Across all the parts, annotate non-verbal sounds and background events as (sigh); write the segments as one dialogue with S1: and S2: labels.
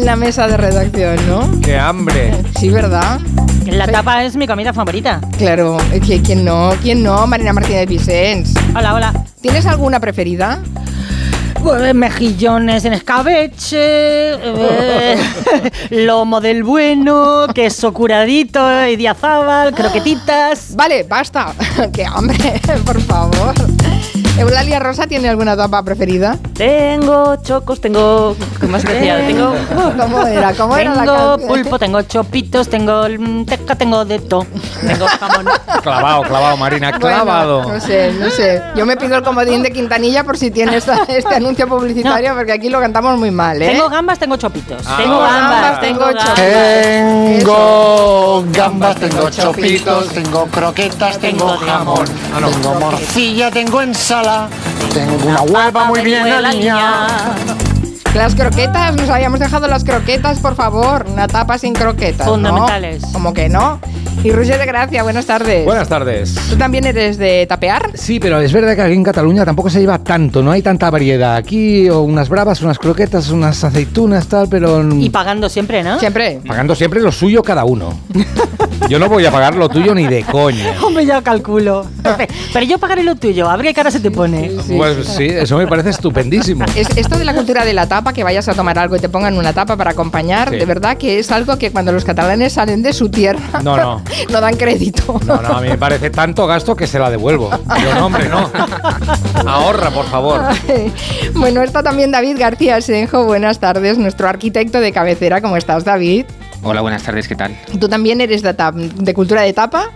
S1: en la mesa de redacción, ¿no?
S2: ¡Qué hambre!
S1: Sí, ¿verdad?
S3: La tapa es mi comida favorita.
S1: Claro, ¿qui- ¿quién no? ¿Quién no? Marina Martínez Vicens.
S3: Hola, hola.
S1: ¿Tienes alguna preferida?
S3: Pues, mejillones en escabeche, eh, (laughs) lomo del bueno, queso curadito, idiazábal, croquetitas.
S1: Vale, basta. (laughs) ¡Qué hambre! (laughs) Por favor. ¿Eulalia Rosa tiene alguna tapa preferida?
S4: Tengo chocos, tengo. ¿Qué más decía? Tengo.
S1: ¿Cómo era? ¿Cómo era la
S3: Tengo
S1: canción?
S3: pulpo, tengo chopitos, tengo mm, teca, tengo de todo. Tengo jamón. (laughs)
S2: Clavado, clavado, Marina, clavado.
S1: Bueno, no sé, no sé. Yo me pido el comodín de Quintanilla por si tienes (laughs) este anuncio publicitario, porque aquí lo cantamos muy mal, ¿eh?
S3: Tengo gambas, tengo chopitos.
S2: Ah.
S3: Tengo gambas,
S1: tengo
S3: tengo
S1: chopitos.
S5: Tengo gambas, tengo chopitos, tengo croquetas, tengo jamón, tengo morcilla, tengo ensalada, tengo una hueva muy bien aliñada.
S1: Las croquetas, nos habíamos dejado las croquetas, por favor. Una tapa sin croquetas. ¿no?
S3: Fundamentales.
S1: Como que no. Y Roger de Gracia, buenas tardes.
S2: Buenas tardes.
S1: ¿Tú también eres de tapear?
S2: Sí, pero es verdad que aquí en Cataluña tampoco se lleva tanto, no hay tanta variedad. Aquí o unas bravas, unas croquetas, unas aceitunas, tal, pero...
S3: Y pagando siempre, ¿no?
S1: Siempre.
S2: Pagando siempre lo suyo cada uno. Yo no voy a pagar lo tuyo ni de coña. (laughs)
S3: Hombre, ya calculo. Pero yo pagaré lo tuyo, a ver qué cara se te pone.
S2: Pues sí, eso me parece estupendísimo.
S1: Es, esto de la cultura de la tapa, que vayas a tomar algo y te pongan una tapa para acompañar,
S2: Sí.
S1: de verdad que es algo que cuando los catalanes salen de su tierra
S2: No, no. (laughs)
S1: no dan crédito.
S2: No, no, a mí me parece tanto gasto que se la devuelvo. Yo no, hombre, no. Ahorra, por favor. (laughs)
S1: bueno, está también David García Senjo. Buenas tardes, nuestro arquitecto de cabecera. ¿Cómo estás, David?
S6: Hola, buenas tardes, ¿qué tal?
S1: ¿Tú también eres de, tap- de cultura de tapa?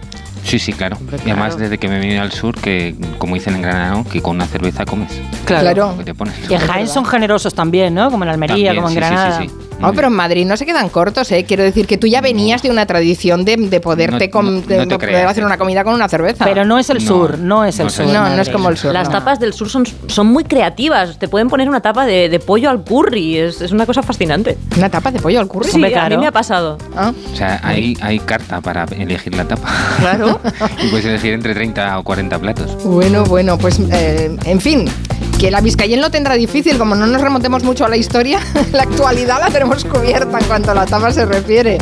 S6: Sí, sí, claro. Y además, desde que me vine al sur, que como dicen en Granada, que con una cerveza comes.
S1: Claro.
S6: ¿Qué te pones?
S3: Y en Jaén son generosos también, ¿no? Como en Almería,
S6: También,
S3: como en
S6: sí, sí,
S3: Granada.
S6: sí, sí.
S1: No, pero en Madrid no se quedan cortos, ¿eh? Quiero decir que tú ya venías de una tradición de, de poderte
S6: No-
S1: com-
S6: no- no
S1: de
S6: te
S1: poder
S6: creas,
S1: hacer
S6: eh.
S1: una comida con una cerveza.
S3: Pero no es el
S6: No,
S3: sur, no es el sur.
S1: no, no es como el sur.
S4: Las
S1: no.
S4: tapas del sur son, son muy creativas. Te pueden poner una tapa de, de pollo al curry. Es, es una cosa fascinante.
S1: ¿Una tapa de pollo al curry?
S4: Sí, a mí me ha pasado.
S1: Ah,
S6: O sea, hay, hay carta para elegir la tapa.
S4: Claro. (laughs)
S6: y puedes elegir entre 30 o 40 platos.
S1: Bueno, bueno, pues eh, en fin, que la Vizcayen lo tendrá difícil, como no nos remontemos mucho a la historia, (laughs) la actualidad la tenemos cubierta en cuanto a la tapa se refiere.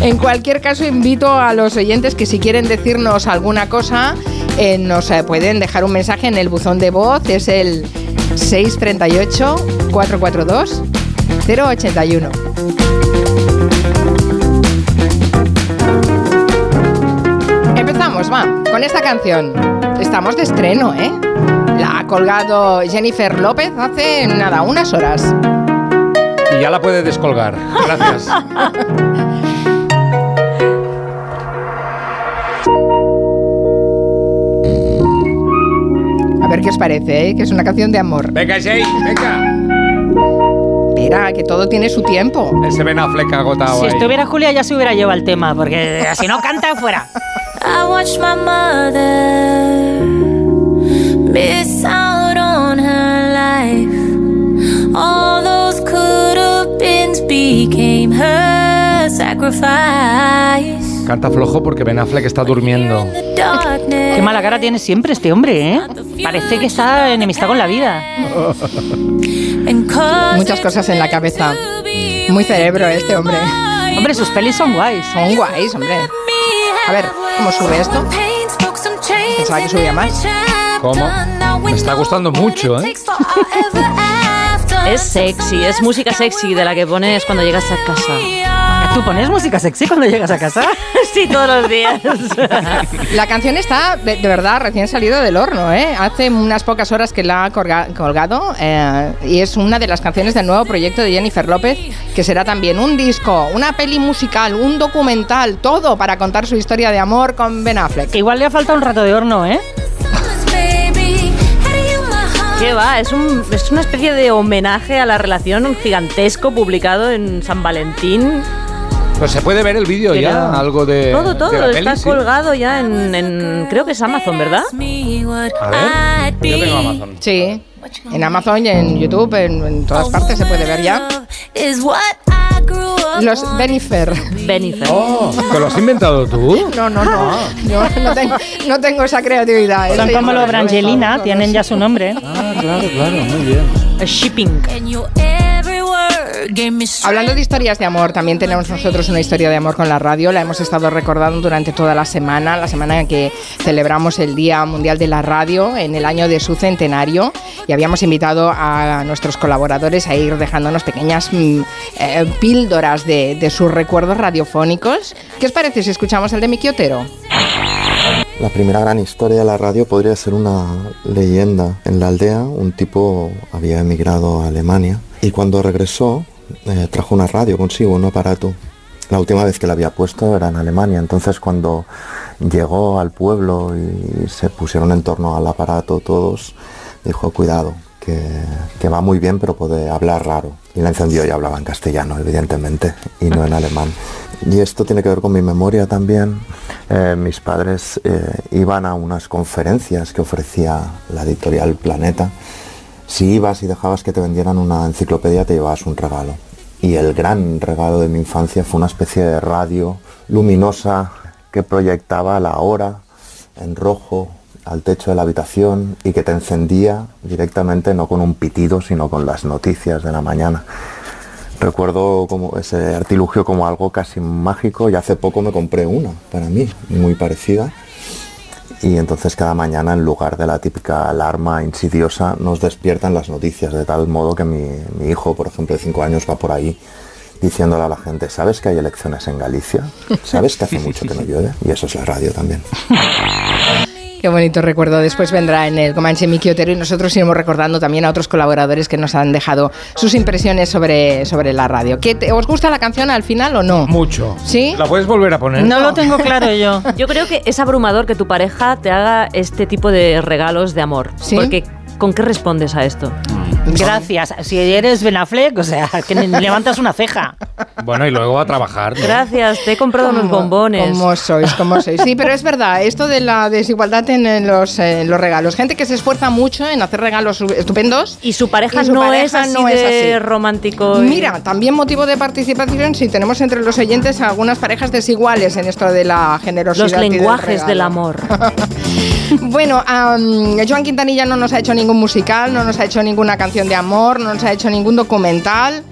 S1: En cualquier caso, invito a los oyentes que si quieren decirnos alguna cosa, eh, nos eh, pueden dejar un mensaje en el buzón de voz, es el 638-442-081. Empezamos, va, con esta canción. Estamos de estreno, ¿eh? La ha colgado Jennifer López hace nada, unas horas.
S2: Y ya la puede descolgar. Gracias.
S1: A ver qué os parece, ¿eh? Que es una canción de amor.
S2: Venga, Jay, venga.
S1: Espera, que todo tiene su tiempo.
S2: Ese Ben Affleck agotado
S3: Si
S2: ahí.
S3: estuviera Julia ya se hubiera llevado el tema, porque si no canta fuera.
S7: I watched my mother miss out on her life. All those been became her sacrifice.
S2: Canta flojo porque Ben Affleck está durmiendo.
S7: The darkness.
S3: Qué mala cara tiene siempre este hombre, ¿eh? Parece que está enemistad con la vida. (laughs)
S1: Muchas cosas en la cabeza. Muy cerebro este hombre.
S3: Hombre, sus pelis son guays.
S1: Son guays, hombre. A ver, ¿cómo sube esto? Pensaba que subía más.
S2: ¿Cómo? Me está gustando mucho, ¿eh?
S4: Es sexy, es música sexy de la que pones cuando llegas a casa.
S3: ¿Tú pones música sexy cuando llegas a casa? (laughs)
S4: Sí, todos los días.
S1: La canción está, de, de verdad, recién salido del horno, ¿eh? Hace unas pocas horas que la ha colga- colgado eh, y es una de las canciones del nuevo proyecto de Jennifer López, que será también un disco, una peli musical, un documental, todo para contar su historia de amor con Ben Affleck.
S3: Que igual le ha faltado un rato de horno, ¿eh?
S4: ¿Qué va? Es, un, es una especie de homenaje a la relación un gigantesco publicado en San Valentín.
S2: Pues se puede ver el vídeo ya, algo de.
S4: todo, todo
S2: de la
S4: está
S2: peli, sí.
S4: colgado ya en, en- Creo que es Amazon, ¿verdad?
S2: A ver, yo tengo Amazon.
S1: Sí, en Amazon y en YouTube, en, en todas partes se puede ver ya. Los Benifer.
S4: Benifer.
S2: Oh, ¿te lo has inventado tú?
S1: No, no, no. Yo no tengo, no tengo esa creatividad.
S3: Son
S1: Eso
S3: como los Brangelina, tienen ya su nombre.
S2: Ah, claro, claro, muy bien.
S4: Shipping.
S1: Hablando de historias de amor, también tenemos nosotros una historia de amor con la radio. La hemos estado recordando durante toda la semana, la semana en que celebramos el Día Mundial de la Radio en el año de su centenario. Y habíamos invitado a nuestros colaboradores a ir dejándonos pequeñas mm, eh, píldoras de, de sus recuerdos radiofónicos. ¿Qué os parece si escuchamos el de Miki Otero?
S8: La primera gran historia de la radio podría ser una leyenda. En la aldea un tipo había emigrado a Alemania y cuando regresó eh, trajo una radio consigo, un aparato. La última vez que la había puesto era en Alemania, entonces cuando llegó al pueblo y se pusieron en torno al aparato todos, dijo cuidado, que, que va muy bien pero puede hablar raro. Y la encendió y hablaba en castellano, evidentemente, y no en alemán. Y esto tiene que ver con mi memoria también. Eh, mis padres eh, iban a unas conferencias que ofrecía la editorial Planeta. Si ibas y dejabas que te vendieran una enciclopedia, te llevabas un regalo. Y el gran regalo de mi infancia fue una especie de radio luminosa que proyectaba la hora en rojo al techo de la habitación y que te encendía directamente no con un pitido, sino con las noticias de la mañana. Recuerdo como ese artilugio como algo casi mágico y hace poco me compré una para mí, muy parecida. Y entonces cada mañana en lugar de la típica alarma insidiosa nos despiertan las noticias de tal modo que mi, mi hijo, por ejemplo, de 5 años va por ahí diciéndole a la gente, ¿sabes que hay elecciones en Galicia? ¿Sabes que hace mucho que no llueve? Y eso es la radio también. (laughs)
S1: Qué bonito recuerdo. Después vendrá en el Comanche Miki Otero y nosotros iremos recordando también a otros colaboradores que nos han dejado sus impresiones sobre, sobre la radio. ¿Qué te- ¿Os gusta la canción al final o no?
S2: Mucho.
S1: ¿Sí?
S2: ¿La puedes volver a poner?
S9: No lo tengo claro yo. (laughs)
S4: Yo creo que es abrumador que tu pareja te haga este tipo de regalos de amor.
S1: ¿Sí?
S4: Porque, ¿con qué respondes a esto?
S9: Gracias. Si eres Ben Affleck, o sea, que (laughs) levantas una ceja.
S2: Bueno, y luego a trabajar. ¿no?
S4: Gracias, te he comprado unos
S1: ¿Cómo-
S4: bombones.
S1: ¿Cómo sois? ¿Cómo sois? Sí, pero es verdad, esto de la desigualdad en, los, en los regalos. Gente que se esfuerza mucho en hacer regalos estupendos.
S4: Y su pareja,
S1: Y su
S4: no,
S1: pareja
S4: es así
S1: no es
S4: de
S1: así.
S4: romántico. y-
S1: Mira, también motivo de participación si tenemos entre los oyentes algunas parejas desiguales en esto de la generosidad.
S4: los
S1: y del
S4: lenguajes del amor. (laughs)
S1: Bueno, am, Joan Quintanilla no nos ha hecho ningún musical, no nos ha hecho ninguna canción de amor, no nos ha hecho ningún documental.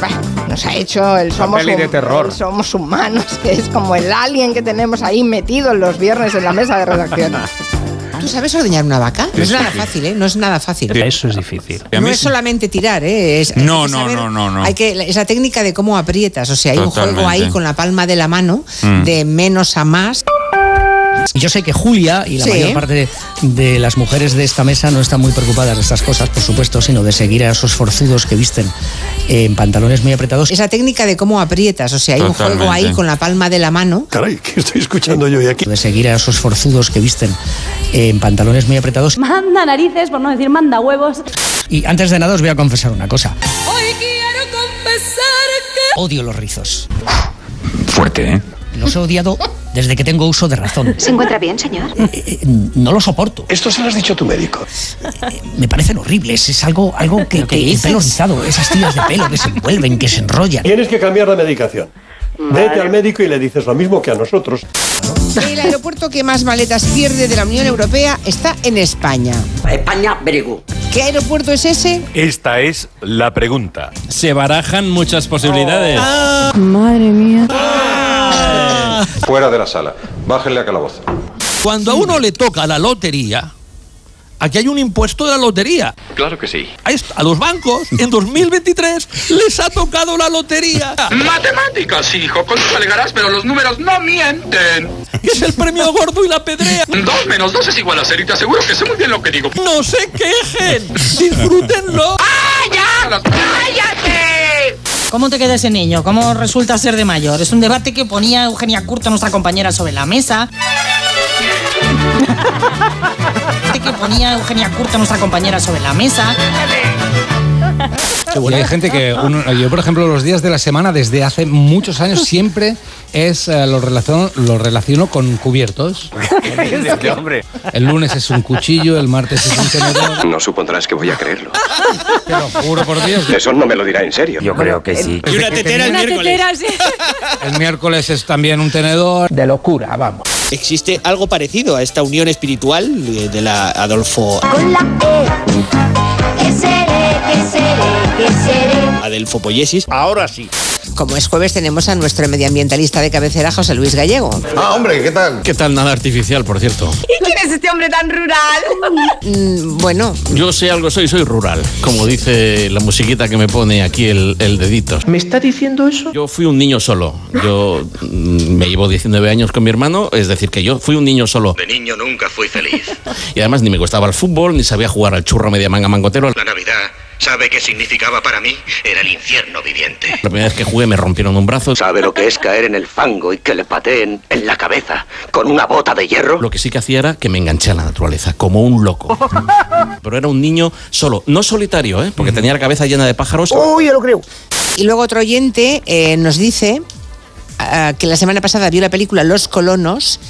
S1: Bah, nos ha hecho el Somos,
S2: peli de terror.
S1: el Somos Humanos, que es como el alien que tenemos ahí metido los viernes en la mesa de redacción. (laughs)
S10: ¿Tú sabes ordeñar una vaca? No es nada fácil, ¿eh? No es nada fácil.
S11: Eso es difícil.
S10: No es solamente tirar, ¿eh? Es- hay
S11: No,
S10: que
S11: no,
S10: saber-
S11: no, no, no.
S10: Hay que, esa técnica de cómo aprietas, o sea, hay un juego
S11: Totalmente.
S10: ahí con la palma de la mano,
S11: Mm.
S10: de menos a más.
S12: Yo sé que Julia y la
S10: Sí.
S12: mayor parte de, de las mujeres de esta mesa no están muy preocupadas de estas cosas, por supuesto, sino de seguir a esos forzudos que visten en pantalones muy apretados.
S10: Esa técnica de cómo aprietas, o sea, hay un juego ahí con la palma de la mano.
S12: Caray, ¿qué estoy escuchando yo aquí? De seguir a esos forzudos que visten en pantalones muy apretados.
S13: Manda narices, por no decir manda huevos.
S12: Y antes de nada os voy a confesar una cosa.
S7: Hoy quiero confesar que
S12: Odio los rizos.
S11: Fuerte, ¿eh?
S12: Los he odiado desde que tengo uso de razón. (laughs)
S13: ¿Se encuentra bien, señor?
S12: Eh, no lo soporto. Esto se lo has dicho a tu médico. Me parecen horribles. Es algo, algo que, que el pelo rizado, esas tiras de pelo que se envuelven, que se enrollan.
S14: Tienes que cambiar la medicación. Vete al médico y le dices lo mismo que a nosotros.
S10: El aeropuerto que más maletas pierde de la Unión Europea está en España.
S15: España, very good.
S10: ¿Qué aeropuerto es ese?
S16: Esta es la pregunta. Se barajan muchas posibilidades.
S13: Madre mía.
S6: Fuera de la sala. Bájenle a calabozo.
S17: Cuando a uno le toca la lotería, aquí hay un impuesto de la lotería.
S6: Claro que sí.
S17: A los bancos, en 2023, les ha tocado la lotería.
S18: Matemáticas, hijo, con eso alegarás, pero los números no mienten.
S17: Es el premio gordo y la pedrea.
S18: Dos menos dos es igual a cero y te aseguro que sé muy bien lo que digo.
S17: No se quejen, disfrútenlo.
S18: ¡Calla! ¡Cállate!
S3: ¿Cómo te queda ese niño? ¿Cómo resulta ser de mayor? Es un debate que ponía Eugenia Curto, nuestra compañera, sobre la mesa. (laughs) que ponía Eugenia Curto, nuestra compañera, sobre la mesa.
S2: Y hay gente que, uno- yo por ejemplo, los días de la semana desde hace muchos años siempre es eh, lo, relaciono, lo relaciono con cubiertos. (laughs)
S6: hombre?
S2: El lunes es un cuchillo, el martes es un tenedor.
S6: No supondrás que voy a creerlo.
S2: Te lo juro por Dios.
S6: Eso no me lo dirá en serio. Yo creo que sí.
S2: Y una tetera el miércoles. (laughs) El miércoles es también un tenedor. De locura, vamos.
S19: ¿Existe algo parecido a esta unión espiritual de, la Adolfo
S7: con la E. ¿Qué seré? ¿Qué seré? ¿Qué seré?
S20: adelfopoiesis. Ahora sí.
S10: Como es jueves, tenemos a nuestro medioambientalista de cabecera, José Luis Gallego.
S21: Ah, hombre, ¿qué tal?
S17: ¿Qué tal nada artificial, por cierto?
S22: ¿Y quién es este hombre tan rural?
S10: Mm, bueno,
S17: Yo sé algo, soy, soy rural, como dice la musiquita que me pone aquí el, el dedito.
S20: ¿Me está diciendo eso?
S17: Yo fui un niño solo. Yo mm, me llevo 19 años con mi hermano, es decir, que yo fui un niño solo.
S23: De niño nunca fui feliz.
S17: Y además ni me gustaba el fútbol, ni sabía jugar al churro media manga mangotero.
S23: La Navidad, ¿sabe qué significaba para mí? Era el infierno viviente.
S17: La primera vez que jugué me rompieron un brazo.
S23: ¿Sabe lo que es caer en el fango y que le pateen en la cabeza con una bota de hierro?
S17: Lo que sí que hacía era que me enganché a la naturaleza, como un loco. (laughs) Pero era un niño solo, no solitario, ¿eh? porque tenía la cabeza llena de pájaros.
S10: Uy, yo lo creo. Y luego otro oyente eh, nos dice ah, que la semana pasada vio la película Los Colonos,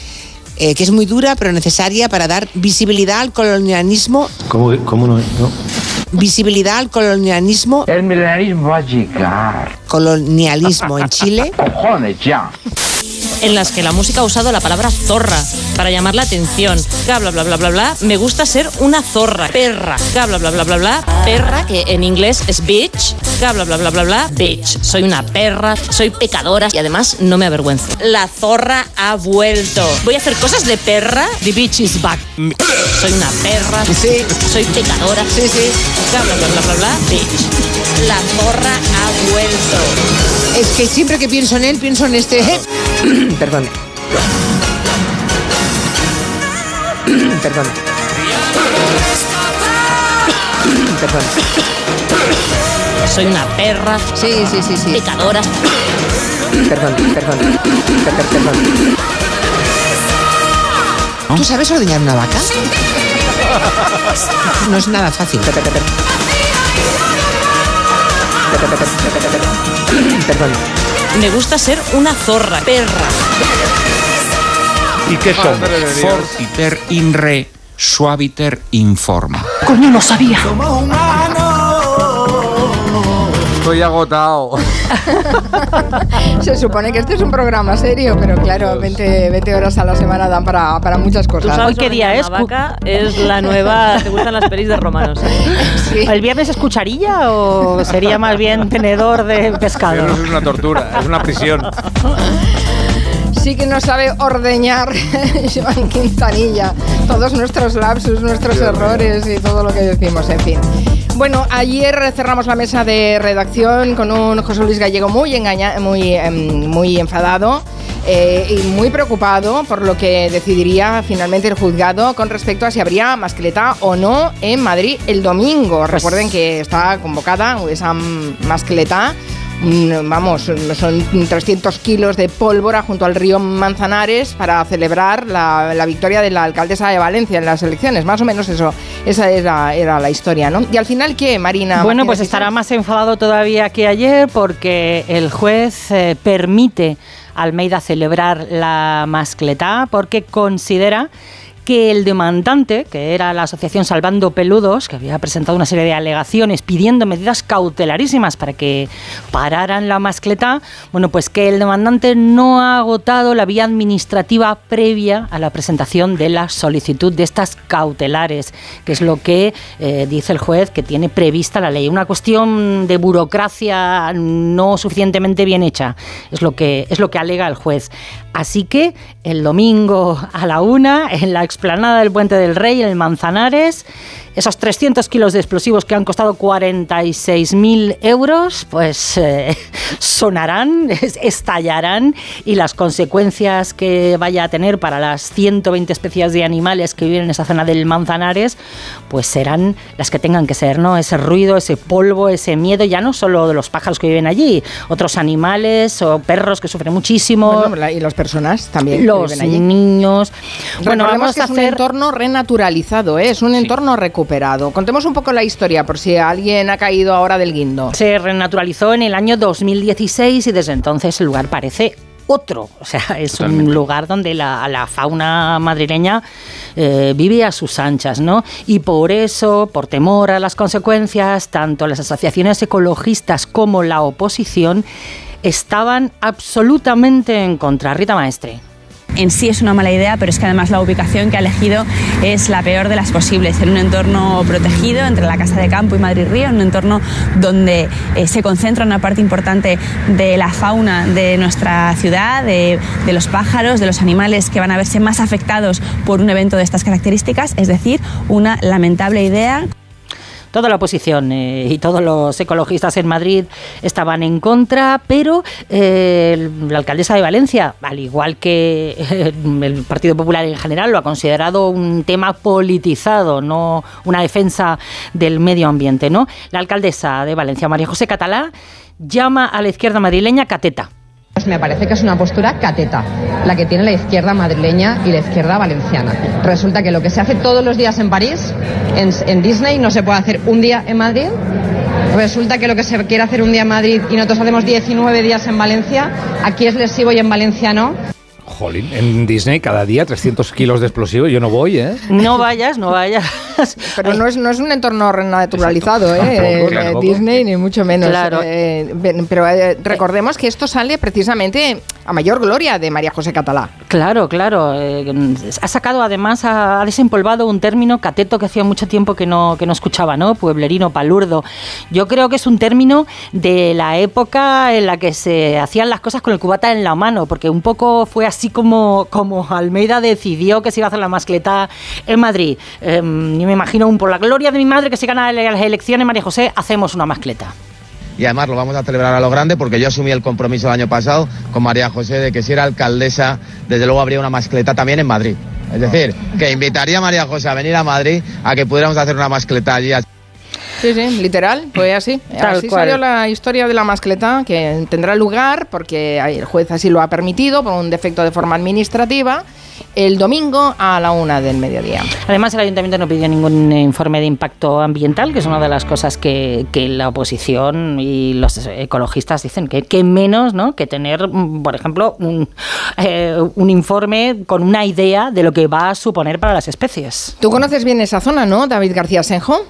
S10: eh, que es muy dura pero necesaria para dar visibilidad al colonialismo.
S14: ¿Cómo, cómo no, no?
S10: Visibilidad al colonialismo.
S24: El milenarismo va a llegar.
S10: Colonialismo en Chile. (laughs)
S24: Cojones ya.
S25: en las que la música ha usado la palabra zorra para llamar la atención. Bla, bla, bla, bla, bla, bla. Me gusta ser una zorra. Perra. Bla, bla, bla, bla, bla, bla. Perra, que en inglés es bitch. Bla, bla, bla, bla, bla, bla. Bitch. Soy una perra, soy pecadora y además no me avergüenzo. La zorra ha vuelto. Voy a hacer cosas de perra. The bitch is back. Soy una perra.
S10: Sí.
S25: Soy pecadora.
S10: Sí, sí.
S25: Bla, bla, bla, bla, bla. Bitch. La zorra ha vuelto.
S10: Es que siempre que pienso en él, pienso en este... (coughs) Perdón. (coughs) Perdón. (coughs) Perdón.
S25: Soy una perra.
S10: Sí, sí, sí, sí.
S25: Pecadora.
S10: Perdón, perdón. Per- per- Perdón. ¿Tú sabes ordeñar una vaca? No es nada fácil. Perdón.
S25: Me gusta ser una zorra, perra.
S14: ¿Y qué son?
S26: Fortiter inre, suaviter informa.
S27: Coño, no sabía.
S28: Estoy agotado. (laughs)
S1: Se supone que este es un programa serio, pero claro, 20, 20 horas a la semana dan para, para muchas
S25: ¿Tú
S1: cosas.
S25: sabes qué día es? vaca es la nueva. ¿Te gustan las pelis de romanos? (laughs)
S1: Sí.
S3: ¿El viernes es cucharilla o sería más bien tenedor de pescado?
S28: Eso es una tortura, es una prisión.
S1: Sí que nos sabe ordeñar (laughs) Joan Quintanilla. Todos nuestros lapsus, nuestros errores y todo lo que decimos, en fin. Bueno, ayer cerramos la mesa de redacción con un José Luis Gallego muy, engaña muy, em, muy enfadado eh, y muy preocupado por lo que decidiría finalmente el juzgado con respecto a si habría mascleta o no en Madrid el domingo. Recuerden que está convocada esa mascleta vamos, son 300 kilos de pólvora junto al río Manzanares para celebrar la, la victoria de la alcaldesa de Valencia en las elecciones. Más o menos eso, esa era, era la historia, ¿no? Y al final, ¿qué, Marina?
S3: Bueno,
S1: Martínez
S3: pues estará más enfadado todavía que ayer porque el juez eh, permite a Almeida celebrar la mascletá porque considera que el demandante, que era la asociación Salvando Peludos, que había presentado una serie de alegaciones pidiendo medidas cautelarísimas para que pararan la mascletá, bueno, pues que el demandante no ha agotado la vía administrativa previa a la presentación de la solicitud de estas cautelares, que es lo que eh, dice el juez que tiene prevista la ley. Una cuestión de burocracia no suficientemente bien hecha, es lo que, es lo que alega el juez. Así que el domingo a la una, en la explanada del Puente del Rey, en el Manzanares, esos 300 kilos de explosivos que han costado 46.000 euros, pues eh, (laughs) sonarán, es- estallarán y las consecuencias que vaya a tener para las 120 especies de animales que viven en esa zona del Manzanares, pues serán las que tengan que ser, ¿no? Ese ruido, ese polvo, ese miedo, ya no solo de los pájaros que viven allí, otros animales o perros que sufren muchísimo.
S1: Bueno, y las personas también. que
S3: los
S1: viven allí.
S3: niños. Bueno,
S1: Recordemos
S3: vamos
S1: que
S3: a
S1: es un
S3: hacer
S1: entorno renaturalizado, ¿eh? es un entorno recuperado. Contemos un poco la historia por si alguien ha caído ahora del guindo.
S3: Se renaturalizó en el año 2016 y desde entonces el lugar parece otro. O sea, es un lugar donde la, la fauna madrileña eh, vive a sus anchas, ¿no? Y por eso, por temor a las consecuencias, tanto las asociaciones ecologistas como la oposición estaban absolutamente en contra. Rita Maestre.
S29: En sí es una mala idea, pero es que además la ubicación que ha elegido es la peor de las posibles, en un entorno protegido entre la Casa de Campo y Madrid Río, un entorno donde eh, se concentra una parte importante de la fauna de nuestra ciudad, de, de los pájaros, de los animales que van a verse más afectados por un evento de estas características, es decir, una lamentable idea.
S3: Toda la oposición eh, y todos los ecologistas en Madrid estaban en contra, pero eh, la alcaldesa de Valencia, al igual que eh, el Partido Popular en general, lo ha considerado un tema politizado, no una defensa del medio ambiente. ¿no? La alcaldesa de Valencia, María José Catalá, llama a la izquierda madrileña cateta.
S30: Pues me parece que es una postura cateta, la que tiene la izquierda madrileña y la izquierda valenciana. Resulta que lo que se hace todos los días en París, en, en Disney, no se puede hacer un día en Madrid. Resulta que lo que se quiere hacer un día en Madrid y nosotros hacemos 19 días en Valencia, aquí es lesivo y en Valencia no.
S2: Jolín, en Disney cada día 300 kilos de explosivo, yo no voy, ¿eh?
S3: No vayas, no vayas.
S1: Pero no es, no es un entorno naturalizado, ¿eh?
S2: Tampoco,
S1: Eh. Disney, ni mucho menos.
S3: Claro.
S1: Eh, pero eh, recordemos que esto sale precisamente a mayor gloria de María José Catalá.
S3: Claro, claro. eh, ha sacado además, ha, ha desempolvado un término cateto que hacía mucho tiempo que no, que no escuchaba, ¿no? Pueblerino, palurdo. Yo creo que es un término de la época en la que se hacían las cosas con el cubata en la mano, porque un poco fue así como, como Almeida decidió que se iba a hacer la mascleta en Madrid. Eh, yo me imagino un por la gloria de mi madre que se gana las elecciones, María José, hacemos una mascleta.
S31: Y además lo vamos a celebrar a lo grande porque yo asumí el compromiso el año pasado con María José de que si era alcaldesa, desde luego habría una mascleta también en Madrid. Es decir, que invitaría a María José a venir a Madrid a que pudiéramos hacer una mascleta allí.
S1: Sí, sí, literal, fue así.
S3: Tal
S1: así
S3: cual.
S1: salió la historia de la mascleta, que tendrá lugar porque el juez así lo ha permitido por un defecto de forma administrativa el domingo a la una del mediodía.
S3: Además, el ayuntamiento no pidió ningún informe de impacto ambiental, que es una de las cosas que, que la oposición y los ecologistas dicen que, que menos ¿no? que tener, mm, por ejemplo, un, eh, un informe con una idea de lo que va a suponer para las especies.
S1: Tú conoces bien esa zona, ¿no, David García Senjo?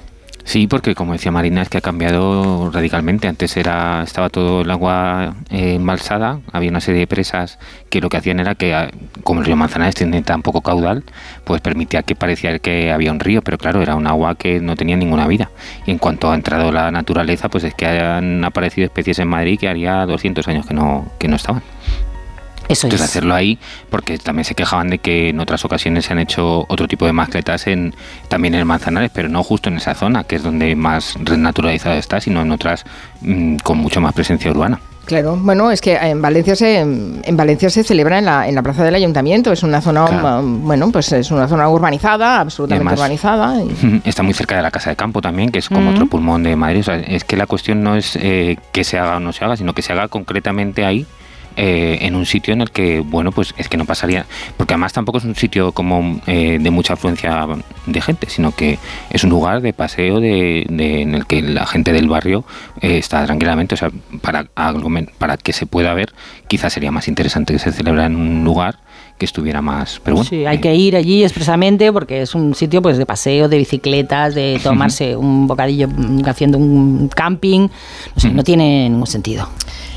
S6: Sí, porque como decía Marina, es que ha cambiado radicalmente. Antes era estaba todo el agua eh, embalsada, había una serie de presas que lo que hacían era que, ah, como el río Manzanares tiene tan poco caudal, pues permitía que parecía que había un río, pero claro, era un agua que no tenía ninguna vida. Y en cuanto ha entrado la naturaleza, pues es que han aparecido especies en Madrid que haría 200 años que no, que no estaban.
S3: Eso
S6: Entonces
S3: es.
S6: hacerlo ahí, porque también se quejaban de que en otras ocasiones se han hecho otro tipo de mascletas en, también en Manzanares, pero no justo en esa zona, que es donde más renaturalizado está, sino en otras mm, con mucho más presencia urbana.
S1: Claro, bueno, es que en Valencia se en Valencia se celebra en la, en la plaza del ayuntamiento, es una zona
S6: Claro.
S1: um, bueno, pues es una zona urbanizada, absolutamente
S6: además-
S1: urbanizada. y- (laughs)
S6: Está muy cerca de la Casa de Campo también, que es como
S1: Mm.
S6: otro pulmón de Madrid. O sea, es que la cuestión no es eh, que se haga o no se haga, sino que se haga concretamente ahí. Eh, en un sitio en el que, bueno, pues es que no pasaría, porque además tampoco es un sitio como eh, de mucha afluencia de gente, sino que es un lugar de paseo de, de- en el que la gente del barrio eh, está tranquilamente, o sea, para, para que se pueda ver, quizás sería más interesante que se celebrara en un lugar que estuviera más, pero bueno,
S3: Sí, hay que ir allí expresamente porque es un sitio pues de paseo, de bicicletas, de tomarse un bocadillo mm, haciendo un camping. No, sé, no tiene ningún sentido.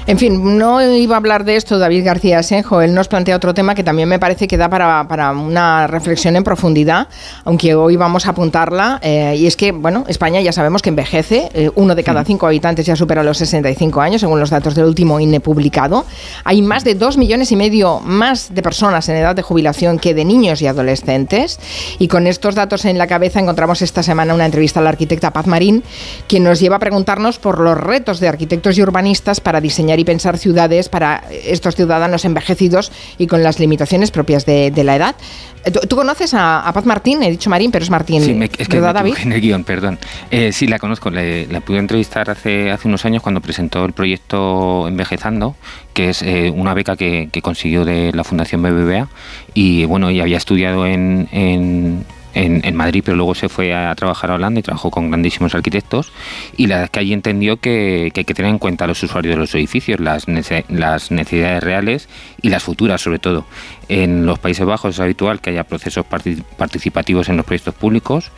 S1: En fin, no iba a hablar de esto David García Senjo, él nos plantea otro tema que también me parece que da para, para una reflexión en profundidad, aunque hoy vamos a apuntarla, eh, y es que, bueno, España ya sabemos que envejece, eh, uno de cada cinco habitantes ya supera los 65 años, según los datos del último INE publicado. Hay más de dos millones y medio más de personas en edad de jubilación que de niños y adolescentes, y con estos datos en la cabeza encontramos esta semana una entrevista a la arquitecta Paz Marín, quien nos lleva a preguntarnos por los retos de arquitectos y urbanistas para diseñar y pensar ciudades para estos ciudadanos envejecidos y con las limitaciones propias de, de la edad. Eh, ¿Tú, tú conoces a, a Paz Martín? He dicho Marín, pero es Martín.
S6: Sí, me- es que
S1: ¿Verdad,
S6: me
S1: David?
S6: en el guion, perdón. Eh, sí, la conozco. Le- la pude entrevistar hace, hace unos años cuando presentó el proyecto Envejezando, que es eh, una beca que, que consiguió de la Fundación BBVA. Y bueno, ella había estudiado en, en, en- Madrid, pero luego se fue a trabajar a Holanda y trabajó con grandísimos arquitectos. Y la verdad es que allí entendió que, que hay que tener en cuenta a los usuarios de los edificios, las, las necesidades reales y las futuras, sobre todo. En los Países Bajos es habitual que haya procesos parti- participativos en los proyectos públicos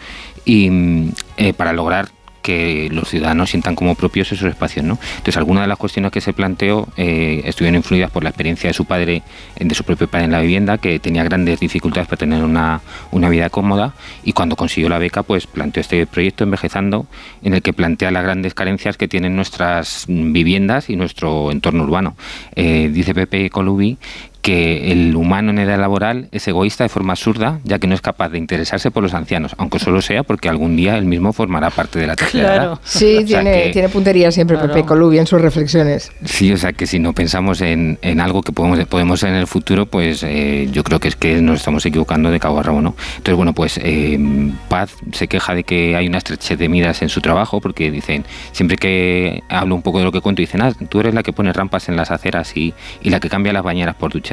S6: y mm, eh, para lograr que los ciudadanos sientan como propios esos espacios. ¿no? Entonces, algunas de las cuestiones que se planteó eh, estuvieron influidas por la experiencia de su padre, de su propio padre en la vivienda, que tenía grandes dificultades para tener una, una vida cómoda y cuando consiguió la beca, pues planteó este proyecto Envejezando, en el que plantea las grandes carencias que tienen nuestras viviendas y nuestro entorno urbano. Eh, dice Pepe Colubi que el humano en edad laboral es egoísta de forma absurda, ya que no es capaz de interesarse por los ancianos, aunque solo sea porque algún día él mismo formará parte de la tercera edad.
S1: Sí,
S6: O sea
S1: tiene,
S6: que-
S1: tiene puntería siempre Pepe Colubi en sus reflexiones.
S6: Sí, o sea que si no pensamos en, en algo que podemos, podemos ser en el futuro, pues eh, yo creo que es que nos estamos equivocando de cabo a rabo, ¿no? Entonces, bueno, pues eh, Paz se queja de que hay una estrechez de miras en su trabajo, porque dicen, siempre que hablo un poco de lo que cuento, dicen, ah, tú eres la que pone rampas en las aceras y, y la que cambia las bañeras por duchas.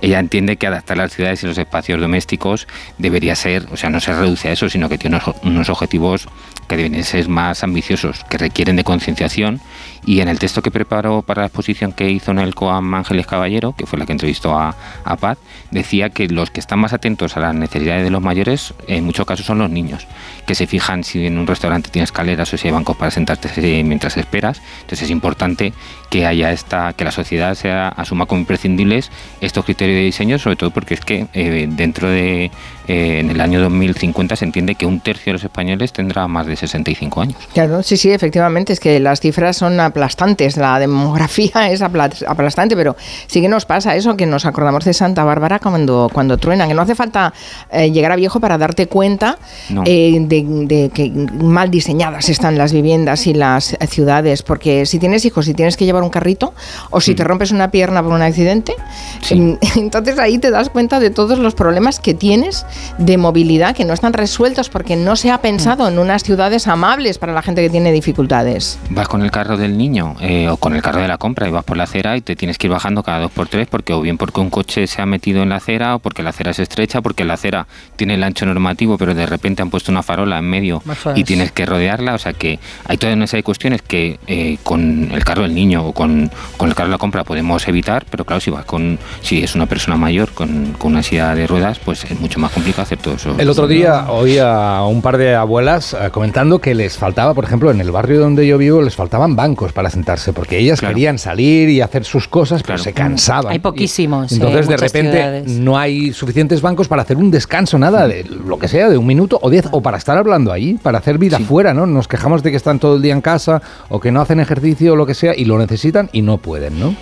S6: Ella entiende que adaptar las ciudades y los espacios domésticos debería ser, o sea, no se reduce a eso, sino que tiene unos, unos objetivos que deben ser más ambiciosos, que requieren de concienciación. Y en el texto que preparó para la exposición que hizo en el COAM Ángeles Caballero, que fue la que entrevistó a, a Paz, decía que los que están más atentos a las necesidades de los mayores, en muchos casos son los niños, que se fijan si en un restaurante tiene escaleras o si hay bancos para sentarte eh, mientras esperas. Entonces es importante que haya esta, que la sociedad sea, asuma como imprescindibles estos criterios de diseño, sobre todo porque es que eh, dentro de eh, en el año 2050 se entiende que un tercio de los españoles tendrá más de 65 años.
S1: Claro, sí, sí, efectivamente, es que las cifras son aplastantes, la demografía es apla- aplastante, pero sí que nos pasa eso, que nos acordamos de Santa Bárbara cuando, cuando truenan, que no hace falta eh, llegar a viejo para darte cuenta
S6: No.
S1: eh, de, de que mal diseñadas están las viviendas y las ciudades, porque si tienes hijos, si tienes que llevar un carrito, o si te rompes una pierna por un accidente, (laughs) entonces ahí te das cuenta de todos los problemas que tienes de movilidad que no están resueltos porque no se ha pensado en unas ciudades amables para la gente que tiene dificultades.
S6: Vas con el carro del niño eh, o con el carro de la compra y vas por la acera y te tienes que ir bajando cada dos por tres porque o bien porque un coche se ha metido en la acera o porque la acera es estrecha, porque la acera tiene el ancho normativo pero de repente han puesto una farola en medio y
S32: es.
S6: tienes que rodearla. O sea que hay toda una serie de cuestiones que eh, con el carro del niño o con, con el carro de la compra podemos evitar, pero claro, si vas con si es una persona mayor con, con una silla de ruedas, pues es mucho más complicado hacer todo eso.
S2: El otro día oí a un par de abuelas eh, comentando que les faltaba, por ejemplo, en el barrio donde yo vivo, les faltaban bancos para sentarse, porque ellas querían salir y hacer sus cosas, pero se cansaban.
S3: Hay poquísimos.
S2: Y
S3: eh,
S2: entonces, de repente,
S3: ciudades.
S2: no hay suficientes bancos para hacer un descanso, nada, de lo que sea, de un minuto o diez, o para estar hablando ahí, para hacer vida fuera, ¿no? Nos quejamos de que están todo el día en casa o que no hacen ejercicio o lo que sea y lo necesitan y no pueden, ¿no?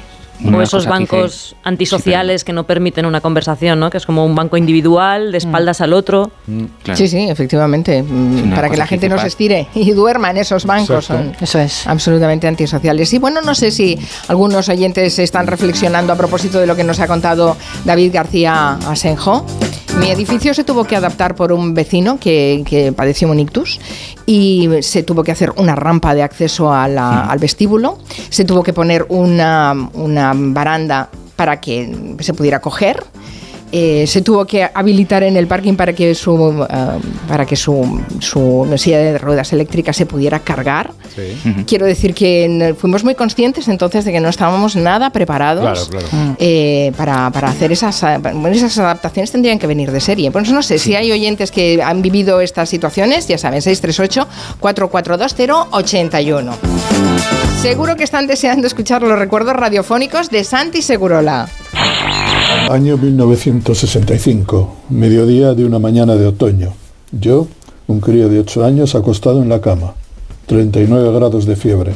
S4: O esos bancos antisociales que no permiten una conversación, ¿no? Que es como un banco individual, de espaldas al otro.
S1: Sí, sí, efectivamente. mm, para que la gente no se estire y duerma en esos bancos. Son
S3: Eso es.
S1: absolutamente antisociales. Y bueno, no sé si algunos oyentes están reflexionando a propósito de lo que nos ha contado David García Asenjo. Mi edificio se tuvo que adaptar por un vecino que, que padeció un ictus y se tuvo que hacer una rampa de acceso a la- al vestíbulo, se tuvo que poner una, una baranda para que se pudiera coger. Eh, se tuvo que habilitar en el parking para que su eh, para que su, su silla de ruedas eléctrica se pudiera cargar. Quiero decir que fuimos muy conscientes entonces de que no estábamos nada preparados
S2: Claro, claro.
S1: eh, para, para hacer esas, bueno, esas adaptaciones tendrían que venir de serie. Pues no sé si hay oyentes que han vivido estas situaciones, ya saben, 638-442081. Seguro que están deseando escuchar los recuerdos radiofónicos de Santi Segurola.
S33: Año 1965, mediodía de una mañana de otoño. Yo, un crío de 8 años, acostado en la cama. 39 grados de fiebre.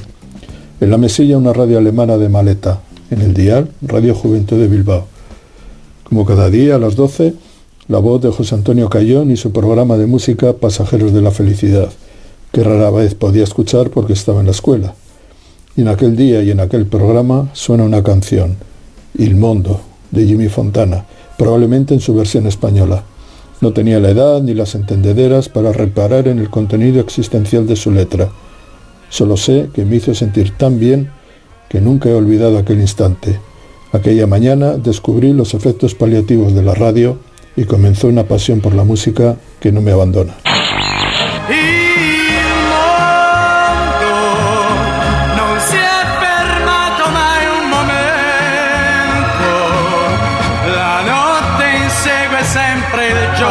S33: En la mesilla una radio alemana de maleta. En el dial, Radio Juventud de Bilbao. Como cada día a las 12, la voz de José Antonio Cayón y su programa de música Pasajeros de la Felicidad, que rara vez podía escuchar porque estaba en la escuela. Y en aquel día y en aquel programa suena una canción, Il Mondo, de Jimmy Fontana, probablemente en su versión española. No tenía la edad ni las entendederas para reparar en el contenido existencial de su letra. Solo sé que me hizo sentir tan bien que nunca he olvidado aquel instante. Aquella mañana descubrí los efectos paliativos de la radio y comenzó una pasión por la música que no me abandona.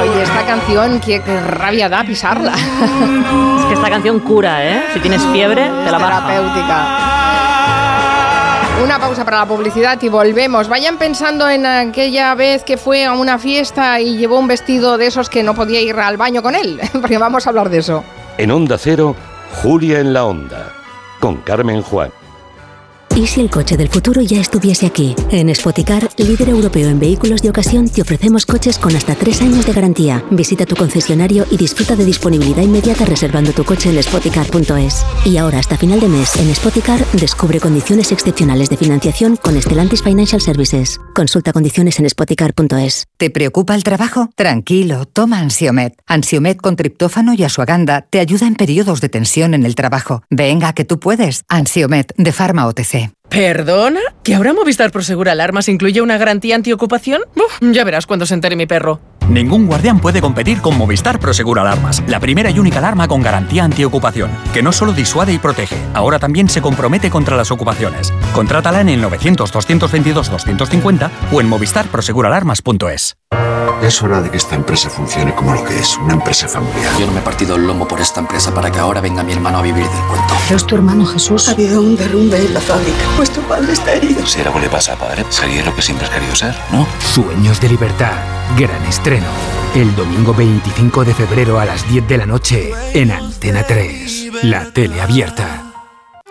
S1: Oye, esta canción, qué, qué rabia da pisarla.
S4: Es que esta canción cura, ¿eh? Si tienes fiebre, te la baja.
S1: Terapéutica. Una pausa para la publicidad y volvemos. Vayan pensando en aquella vez que fue a una fiesta y llevó un vestido de esos que no podía ir al baño con él, (laughs) porque vamos a hablar de eso.
S34: En Onda Cero, Julia en la Onda, con Carmen Juan.
S35: ¿Y si el coche del futuro ya estuviese aquí? En Spoticar, líder europeo en vehículos de ocasión, te ofrecemos coches con hasta tres años de garantía. Visita tu concesionario y disfruta de disponibilidad inmediata reservando tu coche en spoticar.es. Y ahora, hasta final de mes, en Spoticar, descubre condiciones excepcionales de financiación con Stellantis Financial Services. Consulta condiciones en spoticar.es.
S36: ¿Te preocupa el trabajo? Tranquilo, toma Ansiomet. Ansiomet con triptófano y asuaganda te ayuda en periodos de tensión en el trabajo. Venga, que tú puedes. Ansiomet de Pharma OTC.
S37: ¿Perdona? ¿Que ahora Movistar Prosegur Alarmas incluye una garantía antiocupación? Uf, ya verás cuando se entere mi perro.
S38: Ningún guardián puede competir con Movistar Prosegur Alarmas, la primera y única alarma con garantía antiocupación, que no solo disuade y protege, ahora también se compromete contra las ocupaciones. Contrátala en el 900-222-250 o en movistarproseguralarmas.es.
S39: Es hora de que esta empresa funcione como lo que es, una empresa familiar.
S40: Yo no me he partido el lomo por esta empresa para que ahora venga mi hermano a vivir del cuento.
S13: ¿Es tu hermano Jesús? Ha habido un derrumbe en la fábrica. Vuestro padre está herido.
S39: Si algo le pasa a padre, sería lo que siempre has querido ser, ¿no?
S41: Sueños de libertad. Gran El domingo 25 de febrero a las 10 de la noche en Antena 3. La tele abierta.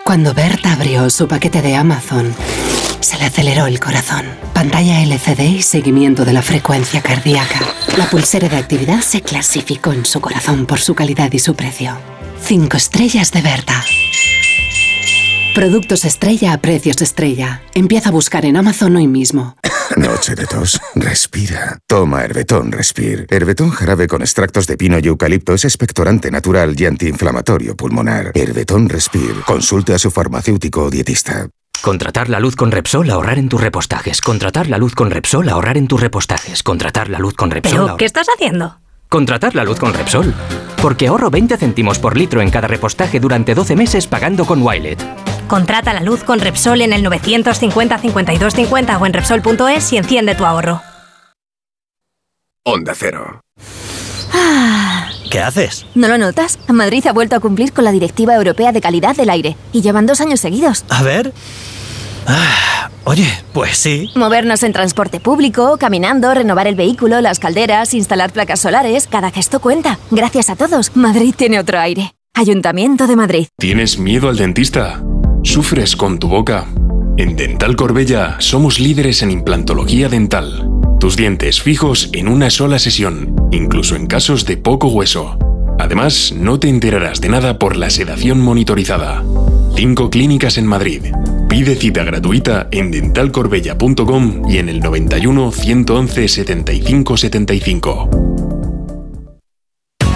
S42: Cuando Berta abrió su paquete de Amazon, se le aceleró el corazón. Pantalla LCD y seguimiento de la frecuencia cardíaca. La pulsera de actividad se clasificó en su corazón por su calidad y su precio. Cinco estrellas de Berta. Productos estrella a precios estrella. Empieza a buscar en Amazon hoy mismo.
S33: Noche de tos. Respira. Toma Herbetón Respir. Herbetón jarabe con extractos de pino y eucalipto es expectorante natural y antiinflamatorio pulmonar. Herbetón Respir. Consulte a su farmacéutico o dietista.
S41: Contratar la luz con Repsol, ahorrar en tus repostajes. Contratar la luz con Repsol, ahorrar en tus repostajes. Contratar la luz con Repsol.
S43: ¿Pero qué estás haciendo?
S41: Contratar la luz con Repsol. Porque ahorro 20 céntimos por litro en cada repostaje durante 12 meses pagando con Wilet.
S43: Contrata la luz con Repsol en el 950 52 50 o en Repsol.es y enciende tu ahorro.
S33: Onda Cero.
S44: ¿Qué haces?
S45: ¿No lo notas? Madrid ha vuelto a cumplir con la Directiva Europea de Calidad del Aire y llevan dos años seguidos.
S44: A ver. Ah, oye, pues sí.
S45: Movernos en transporte público, caminando, renovar el vehículo, las calderas, instalar placas solares, cada gesto cuenta. Gracias a todos, Madrid tiene otro aire. Ayuntamiento de Madrid.
S46: ¿Tienes miedo al dentista? ¿Sufres con tu boca? En Dental Corbella somos líderes en implantología dental. Tus dientes fijos en una sola sesión, incluso en casos de poco hueso. Además, no te enterarás de nada por la sedación monitorizada. Cinco clínicas en Madrid. Pide cita gratuita en dentalcorbella.com y en el 91 111 75 75.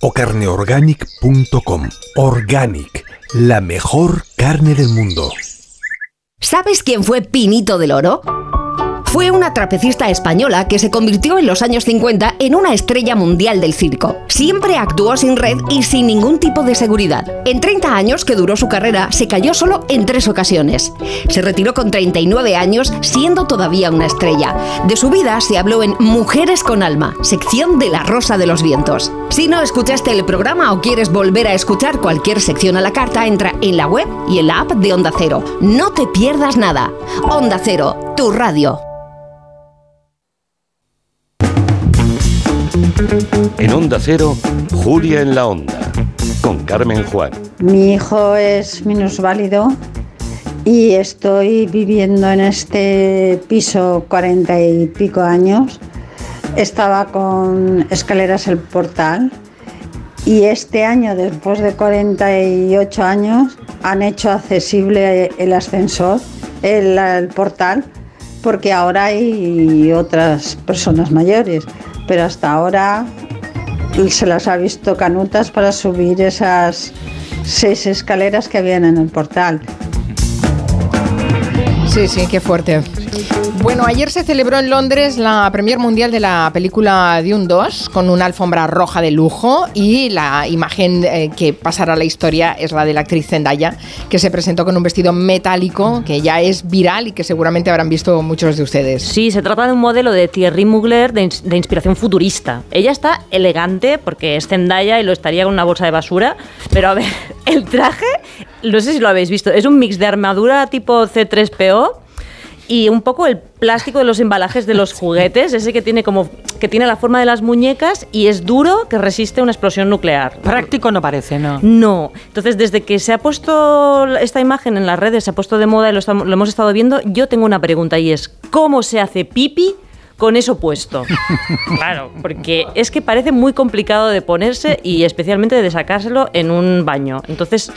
S47: o carneorganic.com. Organic, la mejor carne del mundo.
S48: ¿Sabes quién fue Pinito del Oro?
S49: Fue una trapecista española que se convirtió en los años 50 en una estrella mundial del circo. Siempre actuó sin red y sin ningún tipo de seguridad. En 30 años que duró su carrera, se cayó solo en tres ocasiones. Se retiró con 39 años, siendo todavía una estrella. De su vida se habló en Mujeres con Alma, sección de La Rosa de los Vientos. Si no escuchaste el programa o quieres volver a escuchar cualquier sección a la carta, entra en la web y en la app de Onda Cero. No te pierdas nada. Onda Cero, tu radio.
S50: En Onda Cero, Julia en la Onda, con Carmen Juan.
S51: Mi hijo es minusválido y estoy viviendo en este piso cuarenta y pico años. Estaba con escaleras el portal y este año, después de 48 años, han hecho accesible el ascensor, el, el portal, porque ahora hay otras personas mayores, pero hasta ahora se las ha visto canutas para subir esas seis escaleras que habían en el portal.
S1: Sí, sí, qué fuerte. Bueno, ayer se celebró en Londres la premier mundial de la película Dune 2 con una alfombra roja de lujo y la imagen eh, que pasará a la historia es la de la actriz Zendaya que se presentó con un vestido metálico que ya es viral y que seguramente habrán visto muchos de ustedes.
S4: Sí, se trata de un modelo de Thierry Mugler de, de inspiración futurista. Ella está elegante porque es Zendaya y lo estaría con una bolsa de basura, pero a ver, (laughs) el traje, no sé si lo habéis visto, es un mix de armadura tipo C3PO y un poco el plástico de los embalajes de los (laughs) juguetes, ese que tiene como que tiene la forma de las muñecas y es duro que resiste una explosión nuclear.
S52: Práctico no parece, ¿no?
S4: No. Entonces, desde que se ha puesto esta imagen en las redes, se ha puesto de moda y lo, estamos- lo hemos estado viendo, yo tengo una pregunta y es, ¿cómo se hace pipi con eso puesto? (laughs) claro, porque es que parece muy complicado de ponerse y especialmente de sacárselo en un baño. Entonces,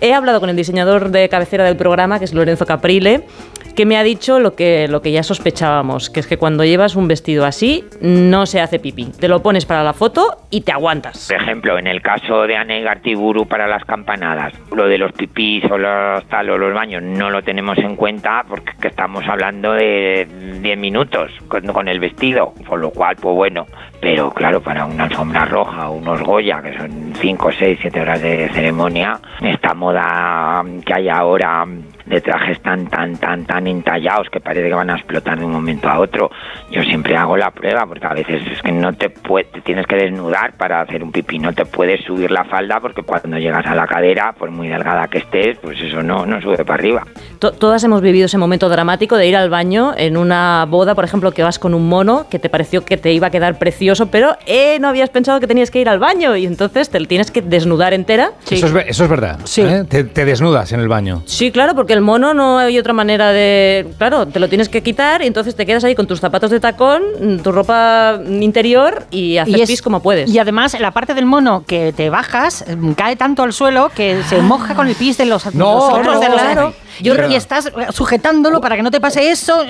S4: he hablado con el diseñador de cabecera del programa, que es Lorenzo Caprile, que me ha dicho lo que, lo que ya sospechábamos, que es que cuando llevas un vestido así, no se hace pipí. Te lo pones para la foto y te aguantas.
S53: Por ejemplo, en el caso de Ane Gartiburu para las campanadas, lo de los pipís o los tal o los baños no lo tenemos en cuenta porque que estamos hablando de 10 minutos con, con el vestido, con lo cual, pues bueno, pero claro, para una alfombra roja unos Goya, que son 5, 6, 7 horas de ceremonia, esta moda que hay ahora de trajes tan, tan, tan, tan entallados que parece que van a explotar de un momento a otro. Yo siempre hago la prueba porque a veces es que no te puedes, te tienes que desnudar para hacer un pipí, no te puedes subir la falda porque cuando llegas a la cadera, por muy delgada que estés, pues eso no, no sube para arriba.
S4: To- Todas hemos vivido ese momento dramático de ir al baño en una boda, por ejemplo, que vas con un mono que te pareció que te iba a quedar precioso, pero eh, no habías pensado que tenías que ir al baño y entonces te tienes que desnudar entera.
S2: Eso, es, ver- eso es verdad. ¿eh? Te, te desnudas en el baño.
S4: Sí, claro, porque el mono no hay otra manera de... Claro, te lo tienes que quitar y entonces te quedas ahí con tus zapatos de tacón, tu ropa interior y haces
S52: es-
S4: pis como puedes.
S52: Y además, la parte del mono que te bajas mm, cae tanto al suelo que se moja con el pis de los,
S2: No,
S52: los otros
S2: no.
S52: de los-
S2: Claro.
S52: Yo, estás sujetándolo para que no te pase eso.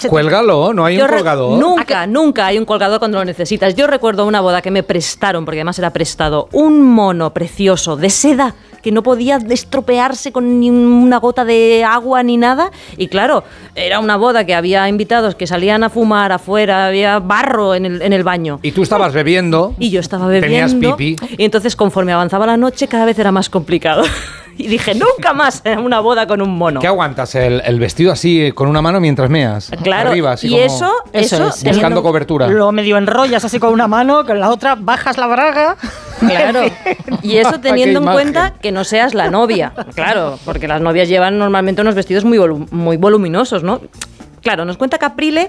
S52: te-
S2: Cuélgalo, no hay
S4: Yo
S2: un colgador.
S4: Nunca, nunca hay un colgador cuando lo necesitas. Yo recuerdo una boda que me prestaron, porque además era prestado, un mono precioso de seda que no podía estropearse con ni una gota de agua ni nada. Y claro, era una boda que había invitados que salían a fumar afuera, había barro en el, en el baño.
S2: Y tú estabas bebiendo.
S4: Y yo estaba bebiendo.
S2: Tenías pipí.
S4: Y entonces, conforme avanzaba la noche, cada vez era más complicado. (laughs) y dije, nunca más una boda con un mono.
S2: ¿Qué aguantas? El, el vestido así eh, con una mano mientras meas.
S4: Claro,
S2: Arriba, así
S4: y
S2: como
S4: eso, eso,
S52: es.
S2: Buscando cobertura.
S52: Lo medio enrollas así con una mano, con la otra bajas la braga. (laughs)
S4: Claro. Y eso teniendo en cuenta que no seas la novia. (laughs) Claro, porque las novias llevan normalmente unos vestidos muy, volu- muy voluminosos, ¿no? Claro, nos cuenta Caprile